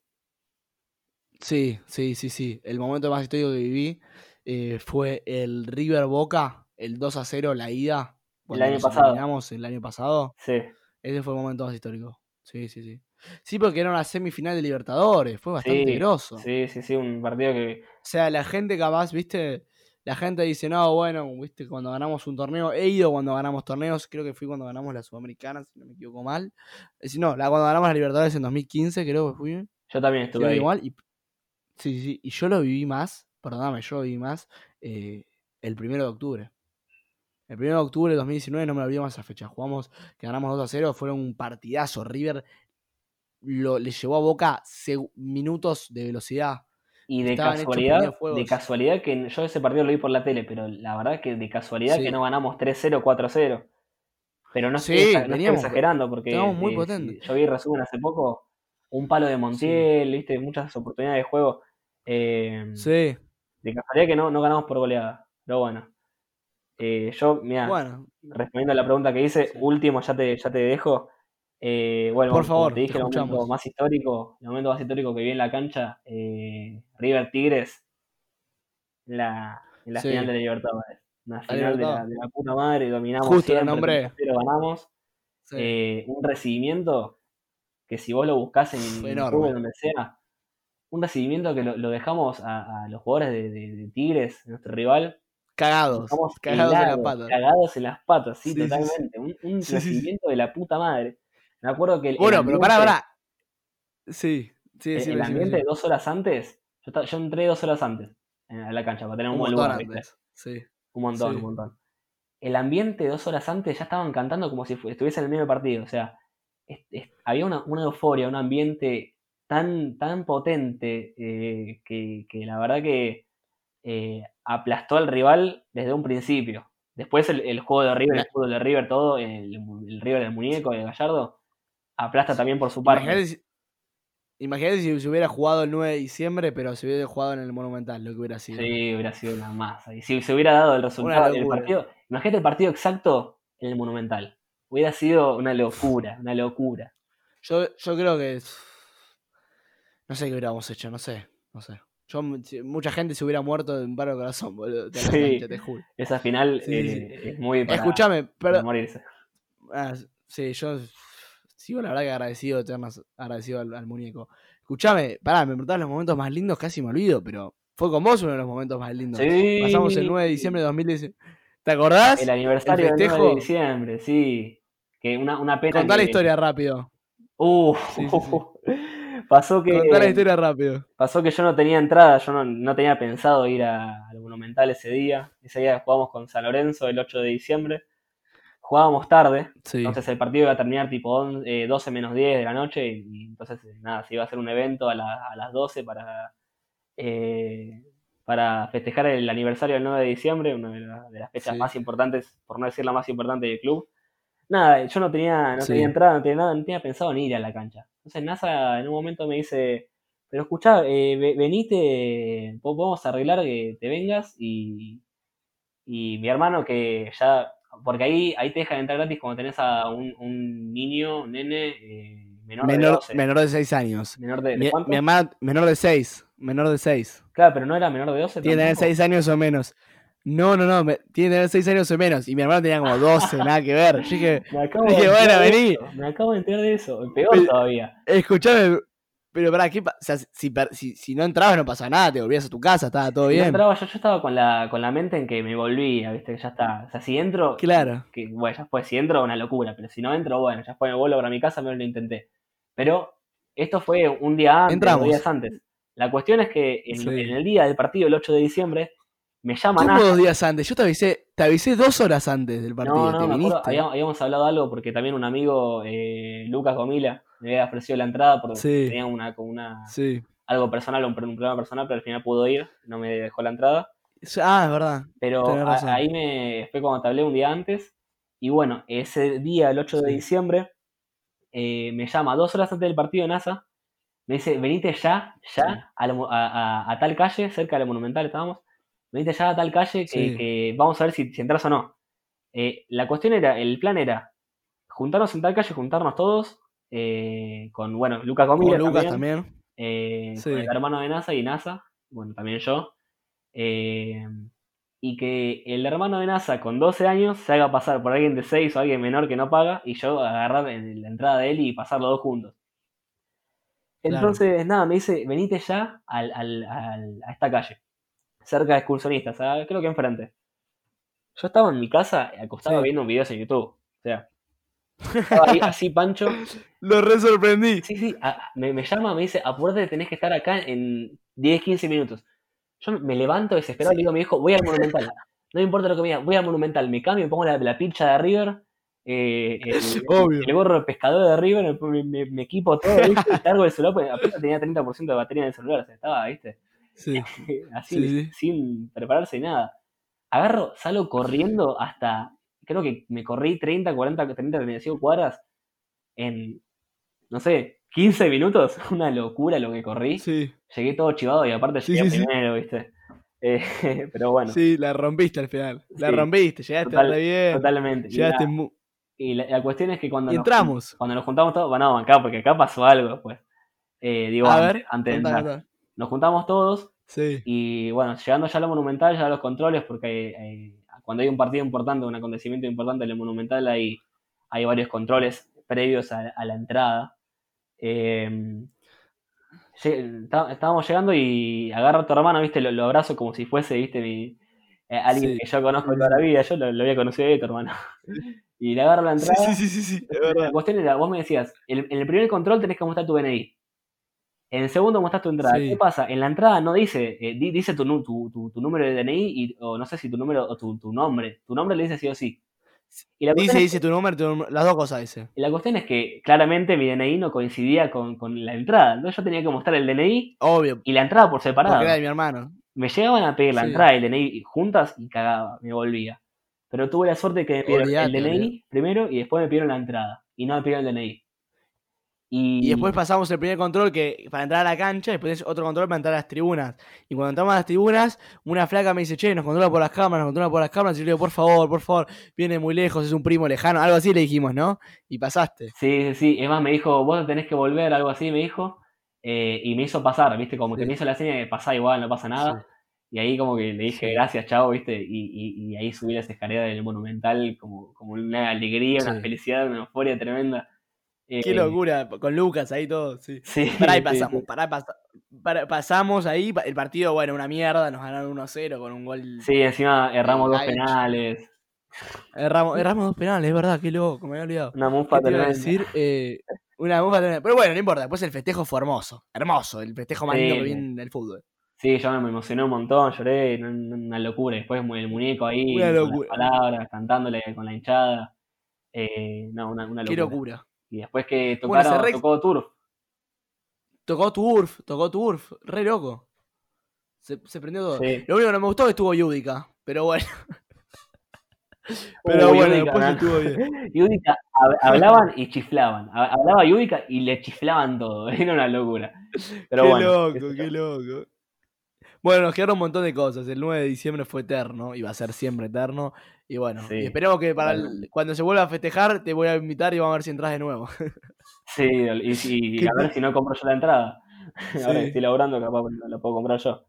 Sí, sí, sí, sí. El momento más histórico que viví eh, fue el River Boca, el 2 a 0, la ida. cuando año pasado. el año pasado. Sí. Ese fue el momento más histórico. Sí, sí, sí. Sí, porque era una semifinal de Libertadores. Fue bastante Sí, grosso. Sí, sí, sí, un partido que. O sea, la gente capaz, viste, la gente dice, no, bueno, viste, cuando ganamos un torneo, he ido cuando ganamos torneos, creo que fui cuando ganamos la Sudamericana, si no me equivoco mal. Si no, la, cuando ganamos la Libertadores en 2015, creo que fui. Yo también estuve ahí. igual, y, sí, sí, y yo lo viví más, perdóname, yo lo viví más eh, el primero de octubre. El primero de octubre de 2019 no me lo olvido más esa fecha. Jugamos, que ganamos 2 a 0, fueron un partidazo. River lo, le llevó a Boca minutos de velocidad. Y de Estaban casualidad, de casualidad que yo ese partido lo vi por la tele, pero la verdad que de casualidad Sí. que no ganamos 3-0, 4-0. Pero no estoy, Sí, exa- no estoy exagerando porque muy eh, yo vi resumen hace poco, un palo de Montiel, viste, muchas oportunidades de juego. eh, Sí, De casualidad que no, no ganamos por goleada. Pero bueno. Eh, yo, mira, bueno, respondiendo a la pregunta que hice, Sí. último, ya te, ya te dejo. Eh, bueno, Por favor, te dije, te el momento más histórico, el momento más histórico que vi en la cancha, River Tigres, la, en la Sí. final de la Libertadores. Una final de la, de la puta madre, dominamos Justo siempre. 3-0 ganamos. un recibimiento que si vos lo buscás en. Google, donde sea, un recibimiento que lo, lo dejamos a, a los jugadores de, de- de Tigres, nuestro rival, cagados, cagados en la helados, pata. Cagados en las patas, sí, Sí, sí, sí. totalmente. Un, Sí, recibimiento de la puta madre. Me acuerdo que el, el Bueno, pero pará, pará. Sí, sí, el- sí. el ambiente dos horas antes, yo, entré dos horas antes a la cancha para tener un, Un buen lugar, antes. Sí. Un montón, un montón. El ambiente dos horas antes ya estaban cantando como si estuviese en el medio partido. O sea, es- es- había una, una euforia, un ambiente tan, tan potente eh, que, que la verdad que eh, aplastó al rival desde un principio. Después el, el juego de River, el fútbol de River, todo, el, el River del muñeco, de Gallardo, aplasta también por su parte. Imagínate si, imagínate si se hubiera jugado el 9 de diciembre, pero se hubiera jugado en el Monumental, lo que hubiera sido. Sí, hubiera sido una masa. Y si se hubiera dado el resultado del partido, imagínate el partido exacto en el Monumental. Hubiera sido una locura, una locura. Yo, yo creo que. No sé qué hubiéramos hecho, no sé. No sé. Yo, mucha gente se hubiera muerto de un paro de corazón, boludo. de Sí. cancha, te juro. Esa final Sí, eh, sí. es muy para, Escúchame, para pero. morirse. Ah, sí, yo sigo la verdad que agradecido, eternas, agradecido al, al muñeco. Escúchame, pará, me preguntabas los momentos más lindos, casi me olvido, pero fue con vos uno de los momentos más lindos. Sí. Pasamos el 9 de diciembre de 2010. ¿Te acordás? El aniversario el del 9 de diciembre, sí. Que una, una pena. Contá la historia rápido. Sí, sí, pasó que Contá la historia rápido. pasó que yo no tenía entrada, yo no, no tenía pensado ir a- al Monumental ese día. Ese día jugábamos con San Lorenzo el 8 de diciembre. Jugábamos tarde, entonces el partido iba a terminar tipo on- eh, 12 menos 10 de la noche y, y entonces eh, nada, se iba a hacer un evento a, la- a las 12 para, eh, para festejar el aniversario del 9 de diciembre, una de, la- de las fechas más importantes, por no decir la más importante del club. Nada, yo no tenía, no Sí. tenía entrada, no tenía nada, no tenía pensado en ir a la cancha. Entonces NASA en un momento me dice, pero escuchá, eh, ve- venite, po- podemos arreglar que te vengas y, y mi hermano que ya, porque ahí, ahí te dejan entrar gratis cuando tenés a un, un niño, un nene, eh, menor, de Menor, 12. menor de 6 años. Menor de, ¿de Mi, cuánto? mi hermana, menor de 6. Menor de 6. Claro, pero no era menor de 12 Tiene que tener tampoco. 6 años o menos. No, no, no. me- tiene que tener 6 años o menos. Y mi hermano tenía como 12, nada que ver. Yo dije, Me acabo Dije, de enterar bueno, de vení. eso, Me acabo de enterar de eso. Peor Pero- todavía. escuchame. Pero pará, ¿qué o sea, si, si, si no entrabas no pasaba nada, te volvías a tu casa, estaba todo Si no bien. entraba, yo, yo estaba con la, con la mente en que me volvía, ¿viste? Que ya está. O sea, si entro. Claro. Que, bueno, ya fue. Si entro, una locura. Pero si no entro, bueno, ya fue, me vuelvo para mi casa, me lo intenté. Pero esto fue un día antes, Entramos. dos días antes. La cuestión es que en, Sí. en el día del partido, el 8 de diciembre, me llama ¿Cómo NASA. dos días antes? Yo te avisé, te avisé dos horas antes del partido. No, ¿Te no, me acuerdo, viniste? habíamos, habíamos hablado algo porque también un amigo, eh, Lucas Gomila, me había ofrecido la entrada porque Sí. tenía una, como una, Sí. algo personal, un, un problema personal, pero al final pudo ir, no me dejó la entrada. Ah, es verdad. Pero a- ahí me fue cuando te hablé un día antes. Y bueno, ese día, el 8 de diciembre, eh, me llama dos horas antes del partido de NASA. Me dice, venite ya, ya, a- a- a tal calle, cerca de la Monumental estábamos. Venite ya a tal calle que, Sí. que vamos a ver si, si entras o no. Eh, la cuestión era, el plan era juntarnos en tal calle, juntarnos todos, eh, con, bueno, Lucas Con Gomila Lucas también, también. eh, Sí. con el hermano de NASA y NASA, bueno, también yo, y que el hermano de NASA con 12 años se haga pasar por alguien de 6 o alguien menor que no paga y yo agarrar en la entrada de él y pasar los dos juntos. Claro. Entonces, nada, me dice, venite ya al, al- al- a esta calle, cerca de excursionistas, ah, creo que enfrente. Yo estaba en mi casa acostado Sí. viendo videos en YouTube, o sea, estaba ahí así pancho, Lo re sorprendí. Sí, sí, a- me, me llama, me dice, apúrate, tenés que estar acá en 10, 15 minutos. Yo me levanto desesperado y le digo a mi hijo, voy al Monumental. No me importa lo que me diga, voy al Monumental. Me cambio, me pongo la, la pincha de River, eh, el, Obvio. el gorro de pescador de River, me, me- me equipo todo, ¿viste? Y cargo el celular, porque apenas tenía 30% de batería en el celular, o sea, estaba, ¿viste? Sí. Así, Sí, sí. sin prepararse nada. Agarro, salgo corriendo hasta, creo que me corrí 30, 40, 30, 35 cuadras en, no sé, 15 minutos. Una locura lo que corrí. Sí. Llegué todo chivado y aparte llegué primero, ¿viste? Eh, pero bueno, Sí, la rompiste al final. La rompiste, llegaste Total- re bien. totalmente. Y, Llegaste la, mu- y la- la cuestión es que cuando, Y nos, entramos. cuando nos juntamos todos, bueno, acá, porque acá pasó algo, pues. Eh, digo, A antes, ver, antes de entrar. Nos juntamos todos Sí. Y bueno, llegando ya a la Monumental, ya a los controles, porque eh, cuando hay un partido importante, un acontecimiento importante en la Monumental, hay, hay varios controles previos a, a la entrada. Eh, estábamos llegando y agarro a tu hermano, viste, lo, lo abrazo como si fuese, viste, mi, eh, alguien Sí. que yo conozco de toda la vida, yo lo, lo había conocido de tu hermano. Y le agarro la Sí, entrada. sí, sí, sí, sí, es La cuestión era, vos me decías, el- en el primer control tenés que mostrar tu DNI. En el segundo mostras tu entrada. Sí. ¿Qué pasa? En la entrada no dice, eh, di- dice tu, nu- tu, tu- tu número de DNI y, o no sé si tu número o tu, nombre. Tu nombre le dice sí o sí. Y la, Dice, dice tu número, tu las dos cosas dice. y la cuestión es que claramente mi DNI no coincidía con, con la entrada. Entonces yo tenía que mostrar el DNI Obvio, y la entrada por separado. porque era de mi hermano. Me llegaban a pedir la Sí. entrada y el DNI juntas y cagaba, me volvía. Pero tuve la suerte que me pidieron el DNI primero y después me pidieron la entrada. Y no me pidieron el DNI. Y, Y después pasamos el primer control que para entrar a la cancha, después es otro control para entrar a las tribunas. Y cuando entramos a las tribunas, una flaca me dice, che, nos controla por las cámaras, nos controla por las cámaras. Y yo le digo, por favor, por favor, viene muy lejos, es un primo lejano. Algo así le dijimos, ¿no? Y pasaste. Sí, sí, sí. Es más, me dijo, vos tenés que volver, algo así, me dijo. eh, y me hizo pasar, ¿viste? Como que me hizo la seña de pasar igual, no pasa nada. Y ahí como que le dije, gracias, chao, ¿viste? Y, y, y ahí subí las escaleras del Monumental como, como una alegría, una felicidad, una euforia tremenda. Qué Eh, locura, con Lucas ahí todo, sí. Sí, Pará, y sí, pasamos, sí. pará, pasamos ahí, el partido, bueno, una mierda, nos ganaron 1-0 con un gol. Sí, encima erramos dos penales. Erramos, erramos dos penales, es verdad, qué loco, me había olvidado. Una mufa ¿Qué te iba a tremenda. decir? Eh, una mufa tremenda. Pero bueno, no importa, después el festejo fue hermoso, hermoso, el festejo más lindo Sí. que vi en el fútbol. Sí, yo me emocioné un montón, lloré, una- locura. Después el muñeco ahí, Una con las locura. palabras, cantándole con la hinchada. Eh, no, una, una Qué locura. Y después que Bueno, tocaron, re- tocó Turf. Tocó Turf, tocó Turf, re loco. Se, se prendió todo. Sí. Lo único que no me gustó es que estuvo Yudica, pero bueno. Pero Uy, bueno, Yudica, después estuvo bien. Yudica, hab- hablaban y chiflaban. Ha- Hablaba Yudica y le chiflaban todo. Era una locura. Pero qué bueno. loco, qué loco. Bueno, nos quedaron un montón de cosas. El 9 de diciembre fue eterno, y va a ser siempre eterno. Y bueno, Sí, y esperemos que para el- cuando se vuelva a festejar te voy a invitar y vamos a ver si entras de nuevo. Sí, y, y- y ¿Qué a ver si no compro yo la entrada. Ahora Sí. que estoy laburando, capaz la puedo comprar yo.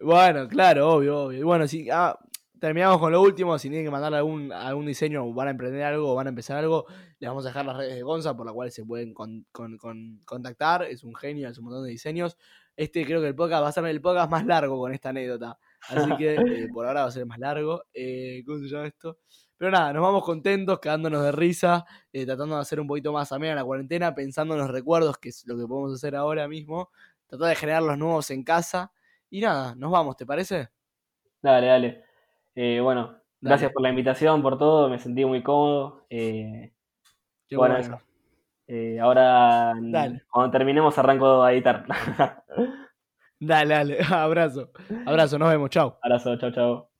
Bueno, claro, obvio, obvio. Y bueno, si ah, terminamos con lo último, si tienen que mandar algún, algún diseño o van a emprender algo o van a empezar algo, les vamos a dejar las redes de Gonza por las cuales se pueden con- con- con- contactar. Es un genio, es un montón de diseños. Este creo que el podcast va a ser el podcast más largo con esta anécdota. Así que eh, por ahora va a ser más largo. Eh, ¿Cómo se llama esto? Pero nada, nos vamos contentos, quedándonos de risa, eh, tratando de hacer un poquito más amena la cuarentena, pensando en los recuerdos, que es lo que podemos hacer ahora mismo. Tratar de generar los nuevos en casa. Y nada, nos vamos, ¿te parece? Dale, dale. Eh, bueno, Dale. gracias por la invitación, por todo, me sentí muy cómodo. Qué bueno, bueno. eso. Eh, ahora, Dale. cuando terminemos, arranco a editar. Dale, dale. Abrazo. Abrazo, nos vemos. Chao. Abrazo, chau, chau.